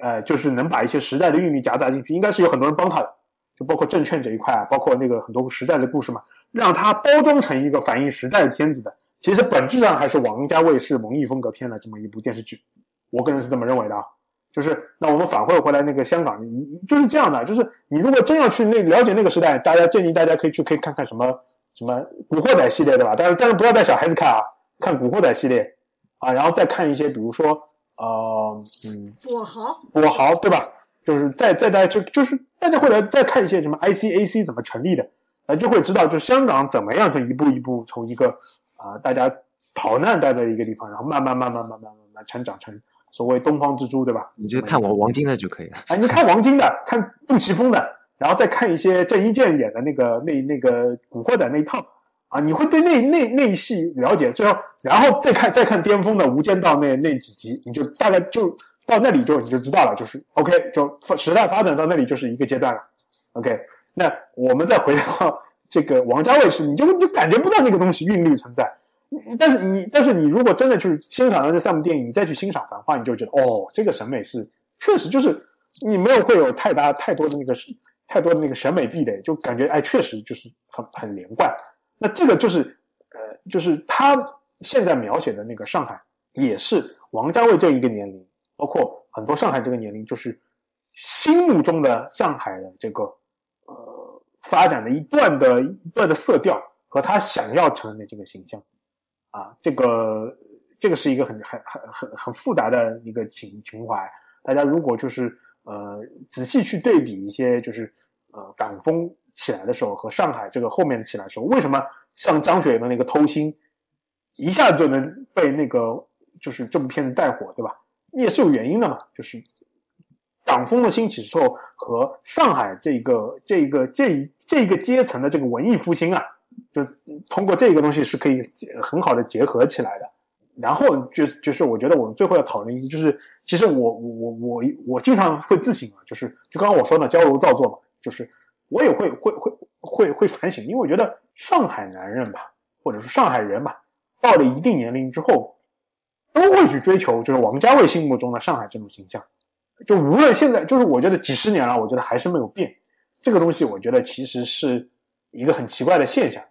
呃，就是能把一些时代的韵律夹杂进去，应该是有很多人帮他的，就包括证券这一块啊，包括那个很多时代的故事嘛，让他包装成一个反映时代的片子的，其实本质上还是王家卫是文艺风格片的这么一部电视剧，我个人是这么认为的啊。就是那我们反馈回来，那个香港你就是这样的，就是你如果真要去那了解那个时代，大家建议大家可以去可以看看什么什么《古惑仔》系列，对吧？但是但是不要带小孩子看啊，看《古惑仔》系列啊，然后再看一些比如说呃嗯跛豪，跛豪，对吧？就是再再大家就就是大家会来再看一些什么 ICAC 怎么成立的，呃，就会知道就香港怎么样就一步一步从一个啊、大家逃难待在一个地方，然后慢慢慢慢慢慢慢慢成长成所谓东方之珠，对吧？你就看王王晶的就可以了。哎，你看王晶的，看杜琪峰的，然后再看一些郑伊健演的那个那那个古惑仔那一套啊，你会对那那那一系了解，最后然后再看再看巅峰的《无间道那》那几集，你就大概就到那里就你就知道了，就是 OK，就时代发展到那里就是一个阶段了。OK，那我们再回到这个王家卫是，你就你就感觉不到那个东西韵律存在。但是你，但是你如果真的去欣赏了这三部电影，你再去欣赏《繁花》，你就觉得哦，这个审美是确实就是你没有会有太大太多的那个太多的那个审美壁垒，就感觉哎，确实就是很很连贯。那这个就是呃，就是他现在描写的那个上海，也是王家卫这一个年龄，包括很多上海这个年龄，就是心目中的上海的这个呃发展的一段的一段的色调和他想要成为的这个形象。啊，这个这个是一个很很很很很复杂的一个情情怀。大家如果就是呃仔细去对比一些，就是呃港风起来的时候和上海这个后面起来的时候，为什么像张学友的那个偷心一下子就能被那个就是这部片子带火，对吧？也是有原因的嘛，就是港风的兴起之后和上海这个这个这一这一个阶层的这个文艺复兴啊。就通过这个东西是可以很好的结合起来的，然后就就是我觉得我们最后要讨论一个，就是其实我我我我我经常会自省啊，就是就刚刚我说的矫揉造作嘛，就是我也会会会会会反省，因为我觉得上海男人吧，或者是上海人吧，到了一定年龄之后，都会去追求就是王家卫心目中的上海这种形象。就无论现在，就是我觉得几十年了，我觉得还是没有变。这个东西，我觉得其实是一个很奇怪的现象。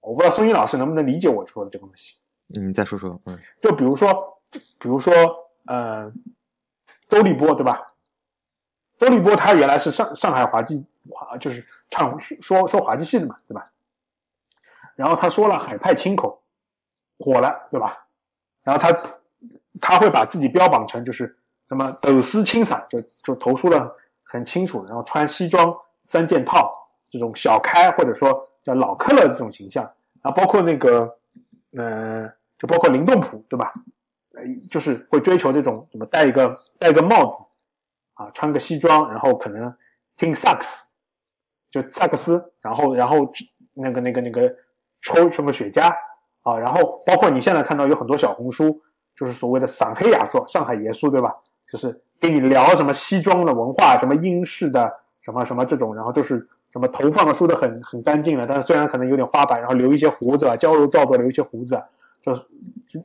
我不知道宋一老师能不能理解我说的这个东西。你再说说，嗯，就比如说，比如说，呃，周立波对吧？周立波他原来是上上海滑稽滑，就是唱说说滑稽戏的嘛，对吧？然后他说了海派清口，火了，对吧？然后他他会把自己标榜成就是什么抖丝清洒，就就投出了很清楚，然后穿西装三件套这种小开或者说叫老克勒这种形象，然后包括那个，呃，就包括林动普，对吧？呃，就是会追求这种什么戴一个戴一个帽子。啊，穿个西装，然后可能听萨克斯，就萨克斯，然后然后那个那个那个抽什么雪茄啊，然后包括你现在看到有很多小红书，就是所谓的上黑亚瑟、上海耶稣，对吧？就是跟你聊什么西装的文化，什么英式的什么什么这种，然后就是什么头发梳的很很干净了，但是虽然可能有点花白，然后留一些胡子啊，娇柔造作留一些胡子。就是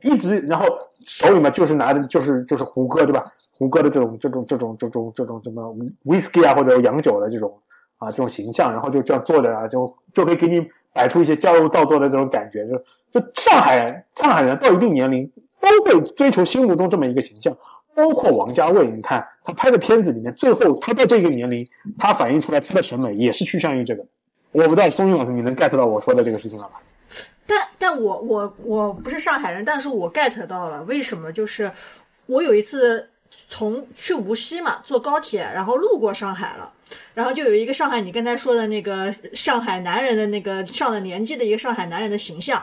一直，然后手里面就是拿的，就是就是胡歌，对吧？胡歌的这种这种这种这种这种什么 whisky 啊，或者洋酒的这种啊这种形象，然后就这样坐着啊，就就可以给你摆出一些娇柔造作的这种感觉。就就上海人，上海人到一定年龄都会追求心目中这么一个形象，包括王家卫，你看他拍的片子里面，最后他到这个年龄，他反映出来他的审美也是趋向于这个。我不知道松韵老师你能 get 到我说的这个事情了吧？但但我我我不是上海人，但是我 get 到了为什么？就是我有一次从去无锡嘛，坐高铁，然后路过上海了，然后就有一个上海，你刚才说的那个上海男人的那个上了年纪的一个上海男人的形象，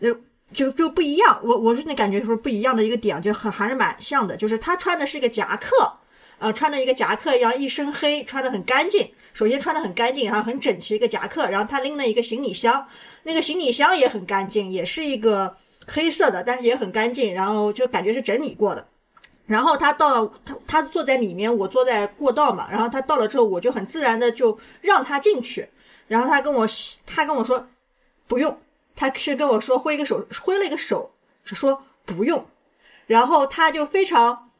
就就就不一样。我我是那感觉说不一样的一个点，就很还是蛮像的，就是他穿的是一个夹克，呃，穿的一个夹克一样，一身黑，穿的很干净。首先穿的很干净，然后很整齐一个夹克，然后他拎了一个行李箱，那个行李箱也很干净，也是一个黑色的，但是也很干净，然后就感觉是整理过的。然后他到了，他他坐在里面，我坐在过道嘛，然后他到了之后，我就很自然的就让他进去，然后他跟我他跟我说不用，他是跟我说挥一个手，挥了一个手，说不用，然后他就非常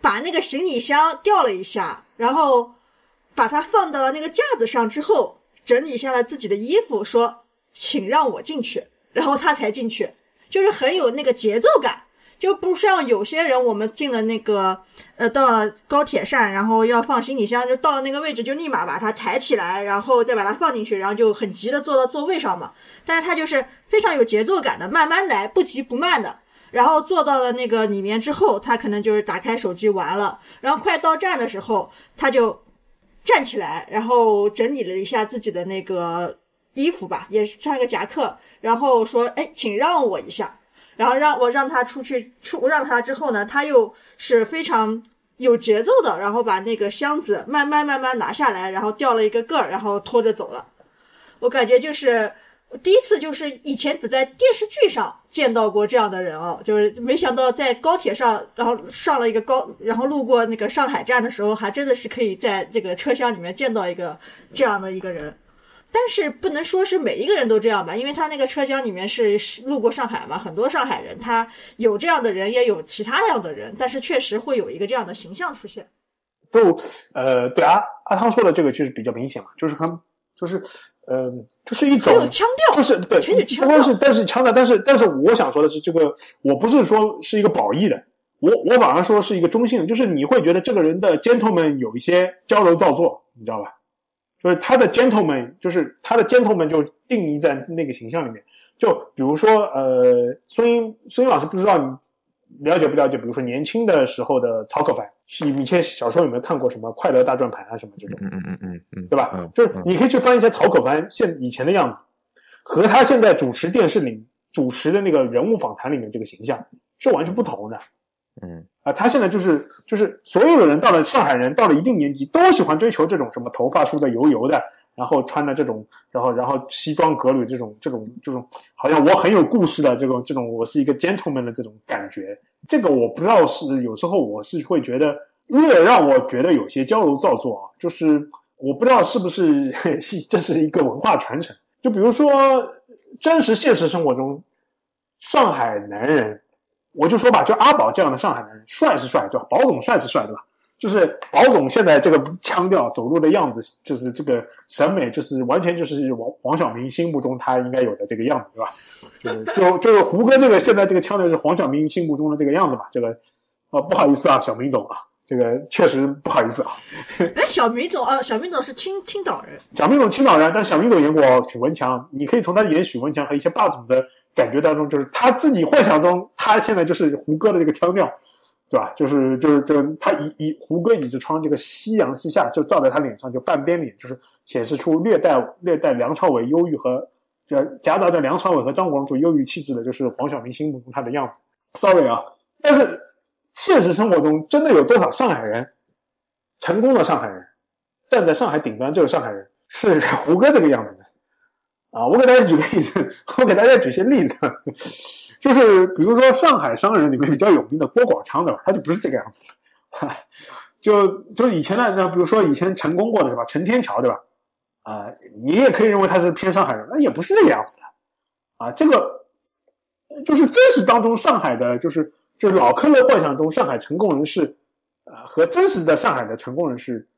把那个行李箱调了一下，然后。把它放到了那个架子上之后，整理下了自己的衣服，说：“请让我进去。”然后他才进去，就是很有那个节奏感，就不像有些人，我们进了那个呃，到了高铁站，然后要放行李箱，就到了那个位置就立马把它抬起来，然后再把它放进去，然后就很急的坐到座位上嘛。但是他就是非常有节奏感的，慢慢来，不急不慢的。然后坐到了那个里面之后，他可能就是打开手机玩了。然后快到站的时候，他就。站起来，然后整理了一下自己的那个衣服吧，也是穿了个夹克，然后说：“哎，请让我一下。”然后让我让他出去出让他之后呢，他又是非常有节奏的，然后把那个箱子慢慢慢慢拿下来，然后掉了一个个儿，然后拖着走了。我感觉就是。第一次就是以前只在电视剧上见到过这样的人哦，就是没想到在高铁上，然后上了一个高，然后路过那个上海站的时候，还真的是可以在这个车厢里面见到一个这样的一个人。但是不能说是每一个人都这样吧，因为他那个车厢里面是路过上海嘛，很多上海人，他有这样的人，也有其他样的人，但是确实会有一个这样的形象出现。不，呃，对阿阿汤说的这个就是比较明显嘛，就是他就是。呃，就是一种腔调，就是对，不光是，但是腔调，但是，但是，我想说的是，这个我不是说是一个褒义的，我我反而说是一个中性的，就是你会觉得这个人的 gentleman 有一些娇柔造作，你知道吧？就是他的 gentleman，就是他的 gentleman 就定义在那个形象里面，就比如说，呃，孙英孙英老师不知道你。了解不了解？比如说年轻的时候的曹可凡，是以前小时候有没有看过什么《快乐大转盘》啊什么这种？嗯嗯嗯嗯嗯，对吧？就是你可以去翻一下曹可凡现以前的样子，和他现在主持电视里主持的那个人物访谈里面这个形象是完全不同的。嗯啊，他现在就是就是所有的人到了上海人到了一定年纪都喜欢追求这种什么头发梳的油油的。然后穿的这种，然后然后西装革履这种这种这种，好像我很有故事的这种这种，我是一个 gentleman 的这种感觉。这个我不知道是有时候我是会觉得，越让我觉得有些娇柔造作啊。就是我不知道是不是 *laughs* 这是一个文化传承。就比如说，真实现实生活中，上海男人，我就说吧，就阿宝这样的上海男人，帅是帅，对吧？宝总帅是帅，对吧？就是宝总现在这个腔调、走路的样子，就是这个审美，就是完全就是王黄晓明心目中他应该有的这个样子，对吧？就就就是胡歌这个现在这个腔调是黄晓明心目中的这个样子吧？这个，呃，不好意思啊，小明总啊，这个确实不好意思啊。哎，小明总啊，小明总是青青岛人，小明总青岛人，但小明总演过许文强，你可以从他演许文强和一些霸总的感觉当中，就是他自己幻想中，他现在就是胡歌的这个腔调。对吧？就是就是就他以以胡歌倚着窗，这个夕阳西下就照在他脸上，就半边脸，就是显示出略带略带梁朝伟忧郁和这夹杂着梁朝伟和张国荣这忧郁气质的，就是黄晓明心目中他的样子。Sorry 啊，但是现实生活中真的有多少上海人成功的上海人站在上海顶端，就是上海人是胡歌这个样子的啊？我给大家举个例子，我给大家举些例子。就是比如说上海商人里面比较有名的郭广昌，对吧？他就不是这个样子的，就就以前的那，比如说以前成功过的是吧？陈天桥，对吧？啊，你也可以认为他是偏上海人，那也不是这个样子的，啊，这个就是真实当中上海的，就是就是老科勒幻想中上海成功人士，啊，和真实的上海的成功人士，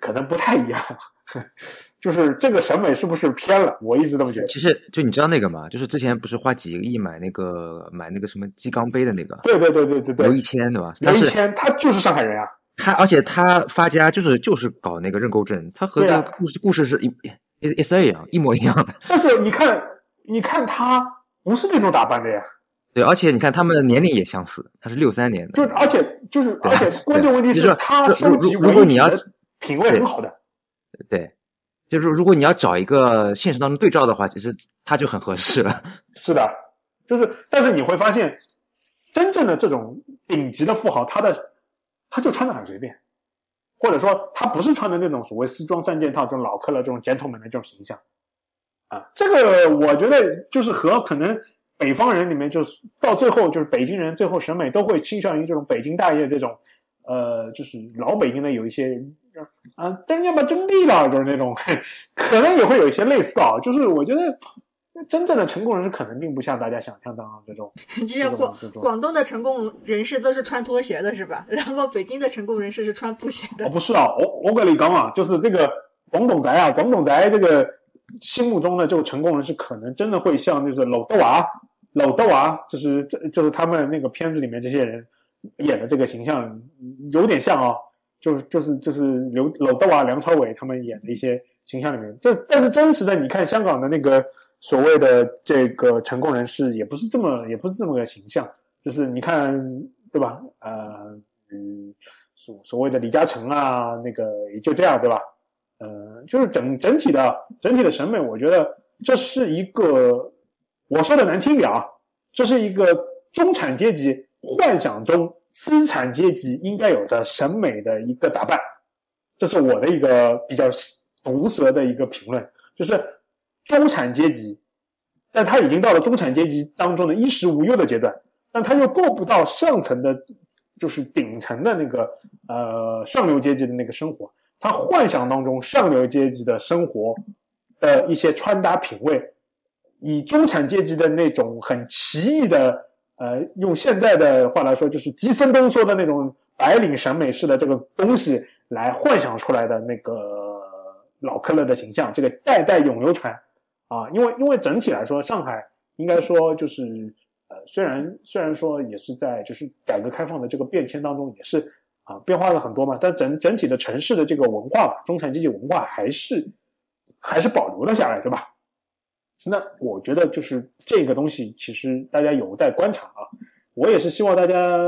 可能不太一样。*laughs* 就是这个审美是不是偏了？我一直这么觉得。其实就你知道那个吗？就是之前不是花几个亿买那个买那个什么鸡缸杯的那个？对对对对对对。刘一谦对吧？刘一谦他就是上海人啊。他而且他发家就是就是搞那个认购证，他和个故事故事是一一一一样一模一样的。但是你看你看他不是那种打扮的呀。对，而且你看他们的年龄也相似，他是六三年的。就而且就是而且关键问题是他收集如果你要品味很好的。对。就是如果你要找一个现实当中对照的话，其实他就很合适了。*laughs* 是的，就是但是你会发现，真正的这种顶级的富豪，他的他就穿的很随便，或者说他不是穿的那种所谓西装三件套这种老克勒这种 gentleman 的这种形象啊。这个我觉得就是和可能北方人里面，就是到最后就是北京人最后审美都会倾向于这种北京大爷这种，呃，就是老北京的有一些。啊，真要把真地了，就是那种，*laughs* 可能也会有一些类似啊。就是我觉得，真正的成功人士可能并不像大家想象当中这种。*laughs* 就像广广东的成功人士都是穿拖鞋的，是吧？然后北京的成功人士是穿布鞋的。哦，不是啊，我我跟你讲啊，就是这个广东仔啊，广东仔这个心目中的这个成功人士，可能真的会像就是老豆娃、老豆娃，就是这就是他们那个片子里面这些人演的这个形象，有点像啊。就是就是就是刘老豆啊，梁朝伟他们演的一些形象里面，这但是真实的，你看香港的那个所谓的这个成功人士，也不是这么也不是这么个形象，就是你看对吧？呃嗯，所所谓的李嘉诚啊，那个也就这样对吧？呃，就是整整体的整体的审美，我觉得这是一个我说的难听点啊，这是一个中产阶级幻想中。资产阶级应该有的审美的一个打扮，这是我的一个比较毒舌的一个评论，就是中产阶级，但他已经到了中产阶级当中的衣食无忧的阶段，但他又够不到上层的，就是顶层的那个呃上流阶级的那个生活，他幻想当中上流阶级的生活的一些穿搭品味，以中产阶级的那种很奇异的。呃，用现在的话来说，就是吉森东说的那种白领审美式的这个东西来幻想出来的那个老克勒的形象，这个代代永流传啊。因为因为整体来说，上海应该说就是呃，虽然虽然说也是在就是改革开放的这个变迁当中，也是啊变化了很多嘛，但整整体的城市的这个文化吧，中产阶级文化还是还是保留了下来，对吧？那我觉得就是这个东西，其实大家有待观察啊。我也是希望大家，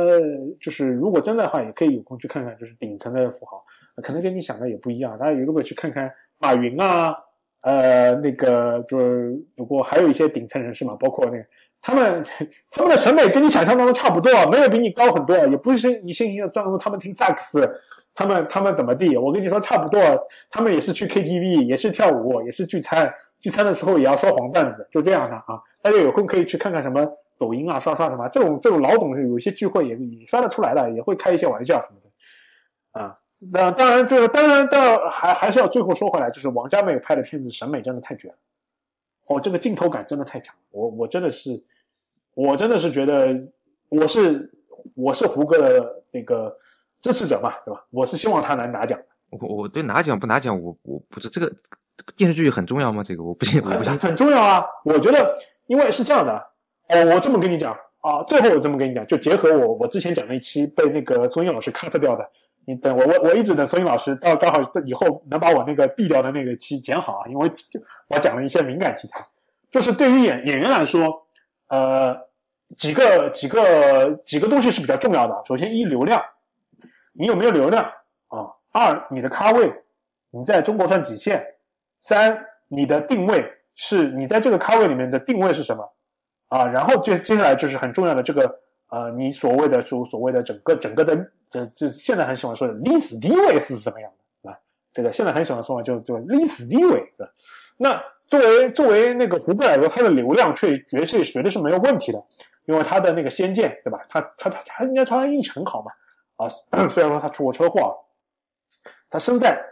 就是如果真的话，也可以有空去看看，就是顶层的富豪，可能跟你想的也不一样。大家如果去看看马云啊，呃，那个就是不过还有一些顶层人士嘛，包括那个他们，他们的审美跟你想象当中差不多，没有比你高很多，也不是你信心当中他们听萨克斯，他们他们怎么地？我跟你说差不多，他们也是去 KTV，也是跳舞，也是聚餐。聚餐的时候也要刷黄段子，就这样的啊！大家有空可以去看看什么抖音啊，刷刷什么这种这种老总是有一些聚会也也刷得出来的，也会开一些玩笑什么的啊。那当然，这个当然，当然还还是要最后说回来，就是王家卫拍的片子审美真的太绝了，哦，这个镜头感真的太强，我我真的是，我真的是觉得我是我是胡歌的那个支持者嘛，对吧？我是希望他能拿奖。我我对拿奖不拿奖，我我不是这个电视剧很重要吗？这个我不信，我不信。*laughs* 很重要啊！我觉得，因为是这样的，哦，我这么跟你讲啊，最后我这么跟你讲，就结合我我之前讲那一期被那个孙英老师 cut 掉的，你等我我我一直等孙英老师到刚好以后能把我那个毙掉的那个期剪好啊，因为我讲了一些敏感题材，就是对于演演员来说，呃，几个几个几个东西是比较重要的。首先一流量，你有没有流量啊？二你的咖位，你在中国算几线？三你的定位是你在这个咖位里面的定位是什么啊？然后接接下来就是很重要的这个呃，你所谓的就所谓的整个整个的这这现在很喜欢说的历史地位是怎么样的啊？这个现在很喜欢说的就是这个历史地位对吧？那作为作为那个胡歌来说，他的流量却绝对绝对是没有问题的，因为他的那个仙剑对吧？他他他他应该他运气很好嘛啊，*coughs* 虽然说他出过车祸。他生在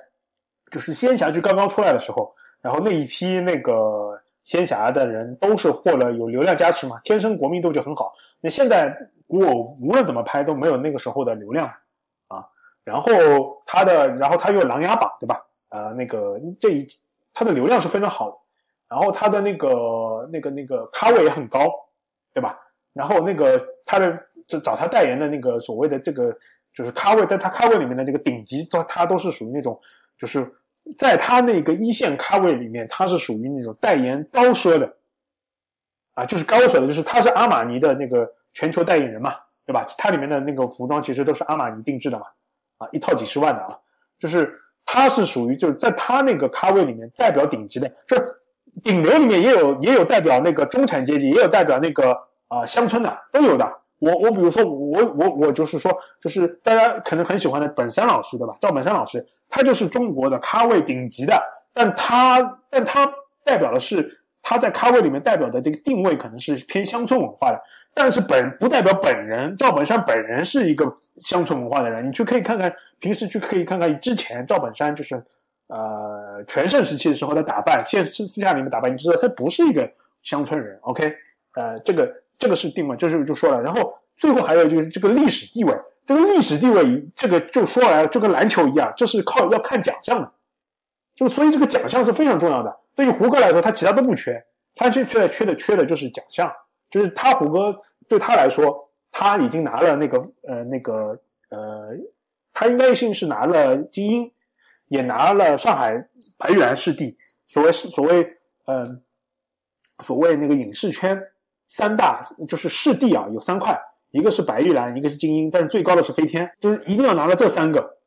就是仙侠剧刚刚出来的时候，然后那一批那个仙侠的人都是获了有流量加持嘛，天生国民度就很好。那现在古偶无论怎么拍都没有那个时候的流量啊。然后他的，然后他又琅琊榜对吧？呃，那个这一他的流量是非常好的，然后他的那个那个那个咖位也很高，对吧？然后那个他的就找他代言的那个所谓的这个。就是咖位，在他咖位里面的这个顶级，他他都是属于那种，就是在他那个一线咖位里面，他是属于那种代言高奢的，啊，就是高奢的，就是他是阿玛尼的那个全球代言人嘛，对吧？他里面的那个服装其实都是阿玛尼定制的嘛，啊，一套几十万的啊，就是他是属于就是在他那个咖位里面代表顶级的，就是顶流里面也有也有代表那个中产阶级，也有代表那个啊乡村的，都有的。我我比如说我我我就是说，就是大家可能很喜欢的本山老师，对吧？赵本山老师，他就是中国的咖位顶级的，但他但他代表的是他在咖位里面代表的这个定位可能是偏乡村文化的，但是本不代表本人赵本山本人是一个乡村文化的人，你去可以看看平时去可以看看之前赵本山就是呃全盛时期的时候的打扮，现私私下里面打扮，你知道他不是一个乡村人，OK？呃，这个。这个是定位，就是就说了，然后最后还有就是这个历史地位，这个历史地位，这个就说来就跟篮球一样，这是靠要看奖项的，就所以这个奖项是非常重要的。对于胡歌来说，他其他都不缺，他现在缺的缺的就是奖项，就是他胡歌对他来说，他已经拿了那个呃那个呃，他应该性是拿了金鹰，也拿了上海白玉兰视帝，所谓所谓嗯，所谓那个影视圈。三大就是视帝啊，有三块，一个是白玉兰，一个是精英，但是最高的是飞天，就是一定要拿到这三个，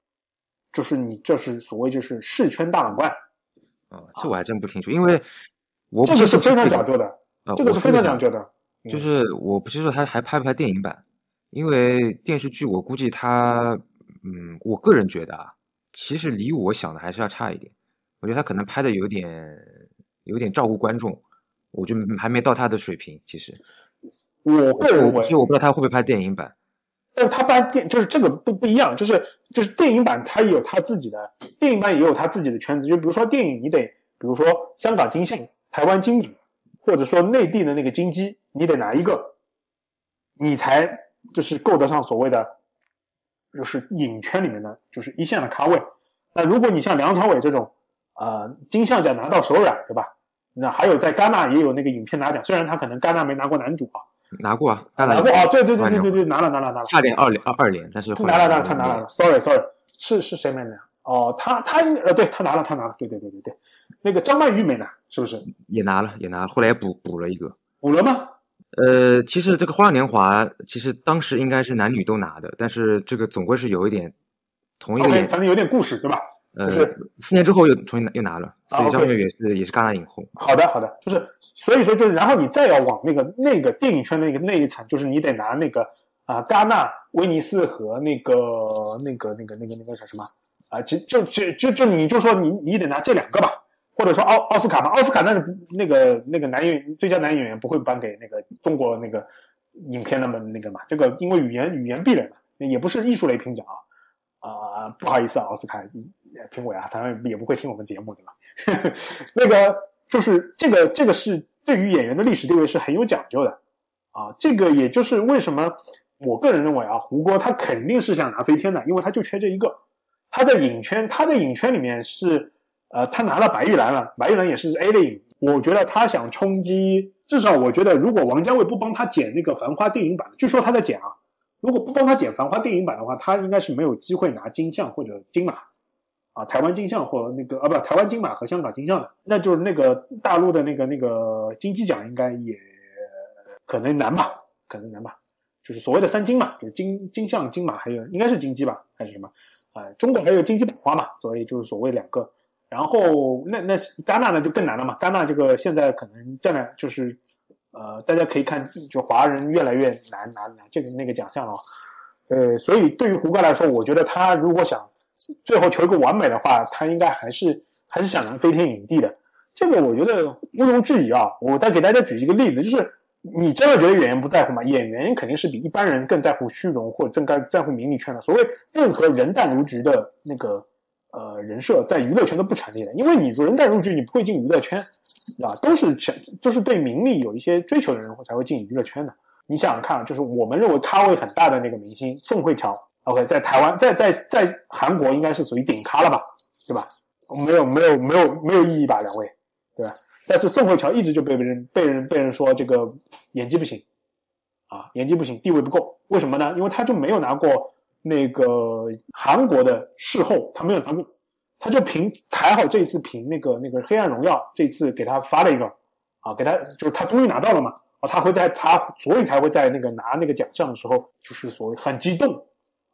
就是你这是所谓就是视圈大满贯。啊，这我还真不清楚，因为我这个是非常讲究的，这个是非常讲究的。就是我不清楚他还拍不拍电影版，因为电视剧我估计他，嗯，我个人觉得啊，其实离我想的还是要差一点。我觉得他可能拍的有点有点照顾观众。我就还没到他的水平，其实，我个人认为，我不知道他会不会拍电影版。但他拍电就是这个不不一样，就是就是电影版他也有他自己的，电影版也有他自己的圈子。就比如说电影，你得比如说香港金像、台湾金影，或者说内地的那个金鸡，你得拿一个，你才就是够得上所谓的，就是影圈里面的就是一线的咖位。那如果你像梁朝伟这种，啊金像奖拿到手软，对吧？那还有在戛纳也有那个影片拿奖，虽然他可能戛纳没拿过男主啊，拿过啊，拿过啊，对对对对对对，拿了拿了拿了，差点二连二二连，但是拿了拿了他拿了，sorry sorry，是是谁没拿？哦，他他呃对他拿了他拿了，对对对对对，那个张曼玉没拿，是不是？也拿了也拿了，后来补补了一个，补了吗？呃，其实这个《花样年华》其实当时应该是男女都拿的，但是这个总归是有一点同一个反正有点故事对吧？呃，四年之后又重新又拿了，所以张曼玉也是也是戛纳影后。好的，好的，就是所以说就是，然后你再要往那个那个电影圈那个那一层，就是你得拿那个啊，戛纳、威尼斯和那个那个那个那个那个叫什么啊？就就就就就你就说你你得拿这两个吧，或者说奥奥斯卡嘛，奥斯卡那是那个那个男演最佳男演员不会颁给那个中国那个影片那么那个嘛，这个因为语言语言壁垒嘛，也不是艺术类评奖啊。啊、不好意思啊，奥斯卡评委啊，当然也不会听我们节目对吧？*laughs* 那个就是这个这个是对于演员的历史地位是很有讲究的啊，这个也就是为什么我个人认为啊，胡歌他肯定是想拿飞天的，因为他就缺这一个。他在影圈，他在影圈里面是呃，他拿了白玉兰了，白玉兰也是 A 类影，我觉得他想冲击，至少我觉得如果王家卫不帮他剪那个《繁花》电影版，据说他在剪啊，如果不帮他剪《繁花》电影版的话，他应该是没有机会拿金像或者金马。啊，台湾金像或那个啊，不，台湾金马和香港金像的，那就是那个大陆的那个那个金鸡奖，应该也可能难吧，可能难吧，就是所谓的三金嘛，就是金金像、金马，还有应该是金鸡吧，还是什么？啊、中国还有金鸡百花嘛，所以就是所谓两个。然后那那戛纳呢就更难了嘛，戛纳这个现在可能占了就是呃，大家可以看，就华人越来越难拿拿这个那个奖项了。呃，所以对于胡歌来说，我觉得他如果想最后求一个完美的话，他应该还是还是想能飞天影帝的。这个我觉得毋庸置疑啊。我再给大家举一个例子，就是你真的觉得演员不在乎吗？演员肯定是比一般人更在乎虚荣或者更在在乎名利圈的。所谓任何人淡如菊的那个呃人设，在娱乐圈都不成立的，因为你人淡如菊，你不会进娱乐圈，啊，都是全就是对名利有一些追求的人才会进娱乐圈的。你想想看啊，就是我们认为咖位很大的那个明星宋慧乔，OK，在台湾，在在在韩国应该是属于顶咖了吧，对吧？没有没有没有没有意义吧，两位，对吧？但是宋慧乔一直就被人被人被人说这个演技不行，啊，演技不行，地位不够，为什么呢？因为他就没有拿过那个韩国的视后，他没有拿过，他就凭还好这一次凭那个那个黑暗荣耀这次给他发了一个，啊，给他就是他终于拿到了嘛。啊，他会在他，所以才会在那个拿那个奖项的时候，就是所谓很激动，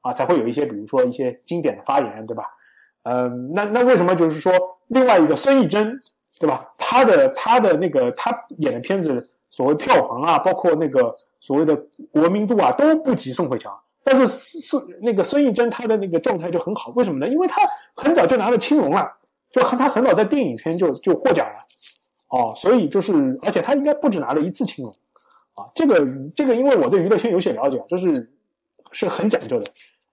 啊，才会有一些比如说一些经典的发言，对吧？嗯，那那为什么就是说另外一个孙艺珍，对吧？他的他的那个他演的片子，所谓票房啊，包括那个所谓的国民度啊，都不及宋慧乔。但是孙那个孙艺珍她的那个状态就很好，为什么呢？因为她很早就拿了青龙了，就她很早在电影圈就就获奖了。哦，所以就是，而且他应该不止拿了一次青龙，啊，这个这个，因为我对娱乐圈有些了解，就是是很讲究的，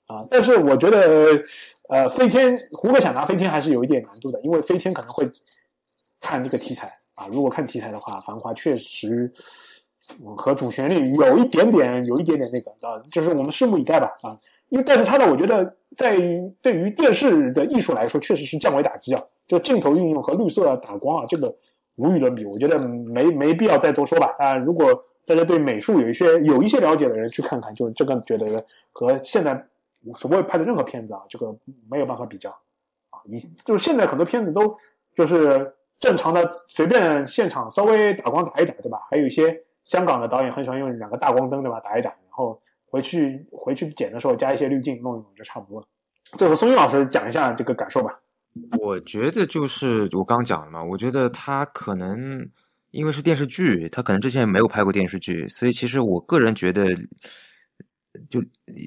啊，但是我觉得，呃，飞天胡歌想拿飞天还是有一点难度的，因为飞天可能会看这个题材啊，如果看题材的话，《繁花》确实和主旋律有一点点，有一点点那个啊，就是我们拭目以待吧，啊，因为但是他呢，我觉得在于对于电视的艺术来说，确实是降维打击啊，就镜头运用和绿色啊、打光啊，这个。无与伦比，我觉得没没必要再多说吧。啊，如果大家对美术有一些有一些了解的人去看看，就这个觉得和现在所谓拍的任何片子啊，这个没有办法比较啊。你就是现在很多片子都就是正常的随便现场稍微打光打一打，对吧？还有一些香港的导演很喜欢用两个大光灯，对吧？打一打，然后回去回去剪的时候加一些滤镜，弄一弄就差不多了。最后，松云老师讲一下这个感受吧。我觉得就是我刚讲了嘛，我觉得他可能因为是电视剧，他可能之前没有拍过电视剧，所以其实我个人觉得就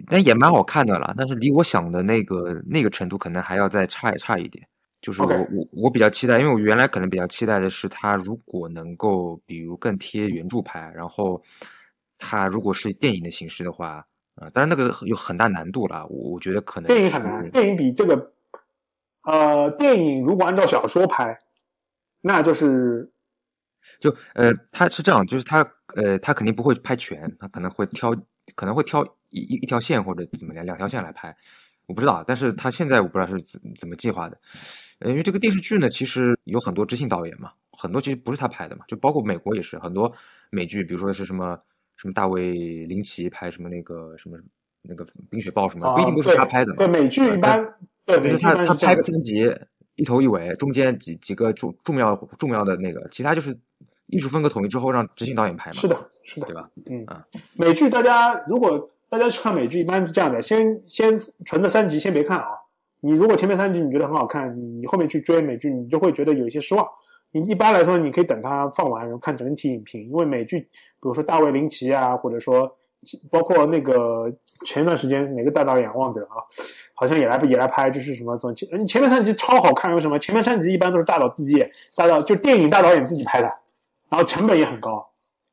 但也蛮好看的了，但是离我想的那个那个程度可能还要再差差一点。就是我我我比较期待，因为我原来可能比较期待的是他如果能够比如更贴原著拍，然后他如果是电影的形式的话，啊、当然那个有很大难度了，我我觉得可能电影很难，电影比这个，呃，电影如果按照小说拍，那就是就呃，他是这样，就是他呃，他肯定不会拍全，他可能会挑，可能会挑一一一条线或者怎么样，两条线来拍，我不知道，但是他现在我不知道是怎怎么计划的，呃因为这个电视剧呢，其实有很多知性导演嘛，很多其实不是他拍的嘛，就包括美国也是很多美剧，比如说是什么什么大卫林奇拍什么那个什么那个冰雪暴什么，啊，不一定都是他拍的嘛，对，美剧一般，对就是他他拍个。三集，一头一尾，中间几几个重重要重要的那个，其他就是艺术风格统一之后让执行导演拍嘛，是的，是的对，吧？嗯啊，美剧大家如果大家去看美剧，一般是这样的，先先纯的三集先别看啊。你如果前面三集你觉得很好看，你后面去追美剧，你就会觉得有一些失望。你一般来说，你可以等它放完，然后看整体影评，因为美剧，比如说大卫林奇啊，或者说包括那个前一段时间哪个大导演忘记了啊，好像也来也来拍，就是什么从前嗯前面三集超好看，为什么？前面三集一般都是大导自己演，大导就电影大导演自己拍的，然后成本也很高，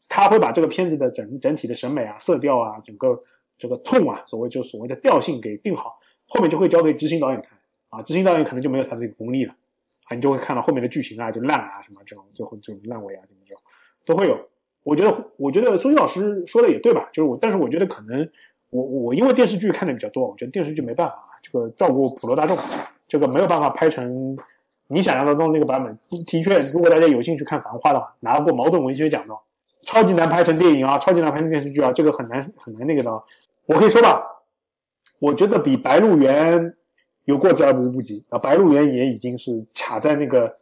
他会把这个片子的整整体的审美啊、色调啊、整个这个痛啊，所谓就所谓的调性给定好。后面就会交给执行导演看啊，执行导演可能就没有他这个功力了啊，你就会看到后面的剧情啊就烂啊什么这种，最后这种烂尾啊什么这种都会有。我觉得，我觉得苏青老师说的也对吧？就是我，但是我觉得可能我我因为电视剧看的比较多，我觉得电视剧没办法，这个照顾普罗大众，这个没有办法拍成你想象当中那个版本。的确，如果大家有兴趣看《繁花》的话，拿过茅盾文学奖的，超级难拍成电影啊，超级难拍成电视剧啊，这个很难很难那个的。我可以说吧，我觉得比《白鹿原》有过之而无不及啊，《白鹿原》也已经是卡在那个。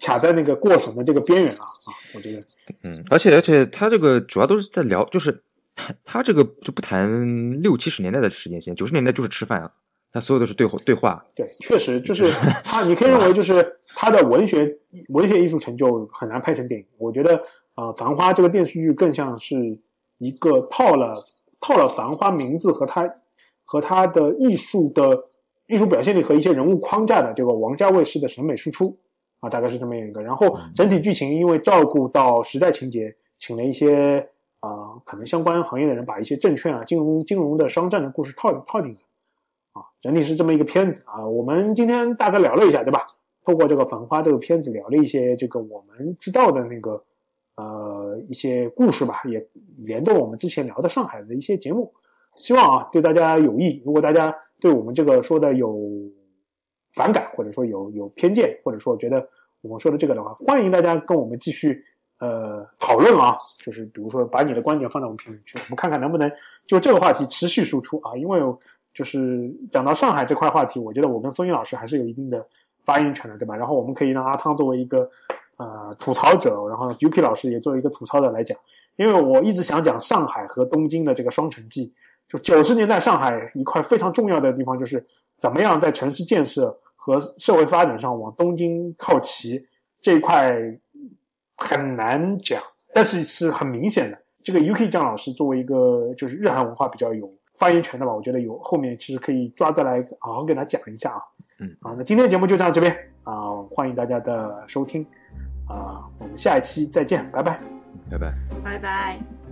卡在那个过审的这个边缘了啊！我觉得，嗯，而且而且他这个主要都是在聊，就是他他这个就不谈六七十年代的时间线，九十年代就是吃饭啊，他所有都是对对话。对，确实就是他，你可以认为就是他的文学文学艺术成就很难拍成电影。我觉得啊，《繁花》这个电视剧更像是一个套了套了《繁花》名字和他和他的艺术的艺术表现力和一些人物框架的这个王家卫式的审美输出。啊，大概是这么一个，然后整体剧情因为照顾到时代情节，请了一些啊可能相关行业的人，把一些证券啊、金融、金融的商战的故事套套进来，啊，整体是这么一个片子啊。我们今天大概聊了一下，对吧？透过这个《繁花》这个片子聊了一些这个我们知道的那个呃一些故事吧，也联动我们之前聊的上海的一些节目，希望啊对大家有益。如果大家对我们这个说的有，反感或者说有有偏见，或者说觉得我们说的这个的话，欢迎大家跟我们继续呃讨论啊。就是比如说把你的观点放在我们评论区，我们看看能不能就这个话题持续输出啊。因为就是讲到上海这块话题，我觉得我跟孙英老师还是有一定的发言权的，对吧？然后我们可以让阿汤作为一个呃吐槽者，然后 UK 老师也作为一个吐槽者来讲。因为我一直想讲上海和东京的这个双城记，就九十年代上海一块非常重要的地方，就是怎么样在城市建设。和社会发展上往东京靠齐这一块很难讲，但是是很明显的。这个 UK 张老师作为一个就是日韩文化比较有发言权的吧，我觉得有后面其实可以抓再来好好给他讲一下啊。嗯，好，那今天节目就到这边啊，欢迎大家的收听啊，我们下一期再见，拜拜，拜拜，拜拜。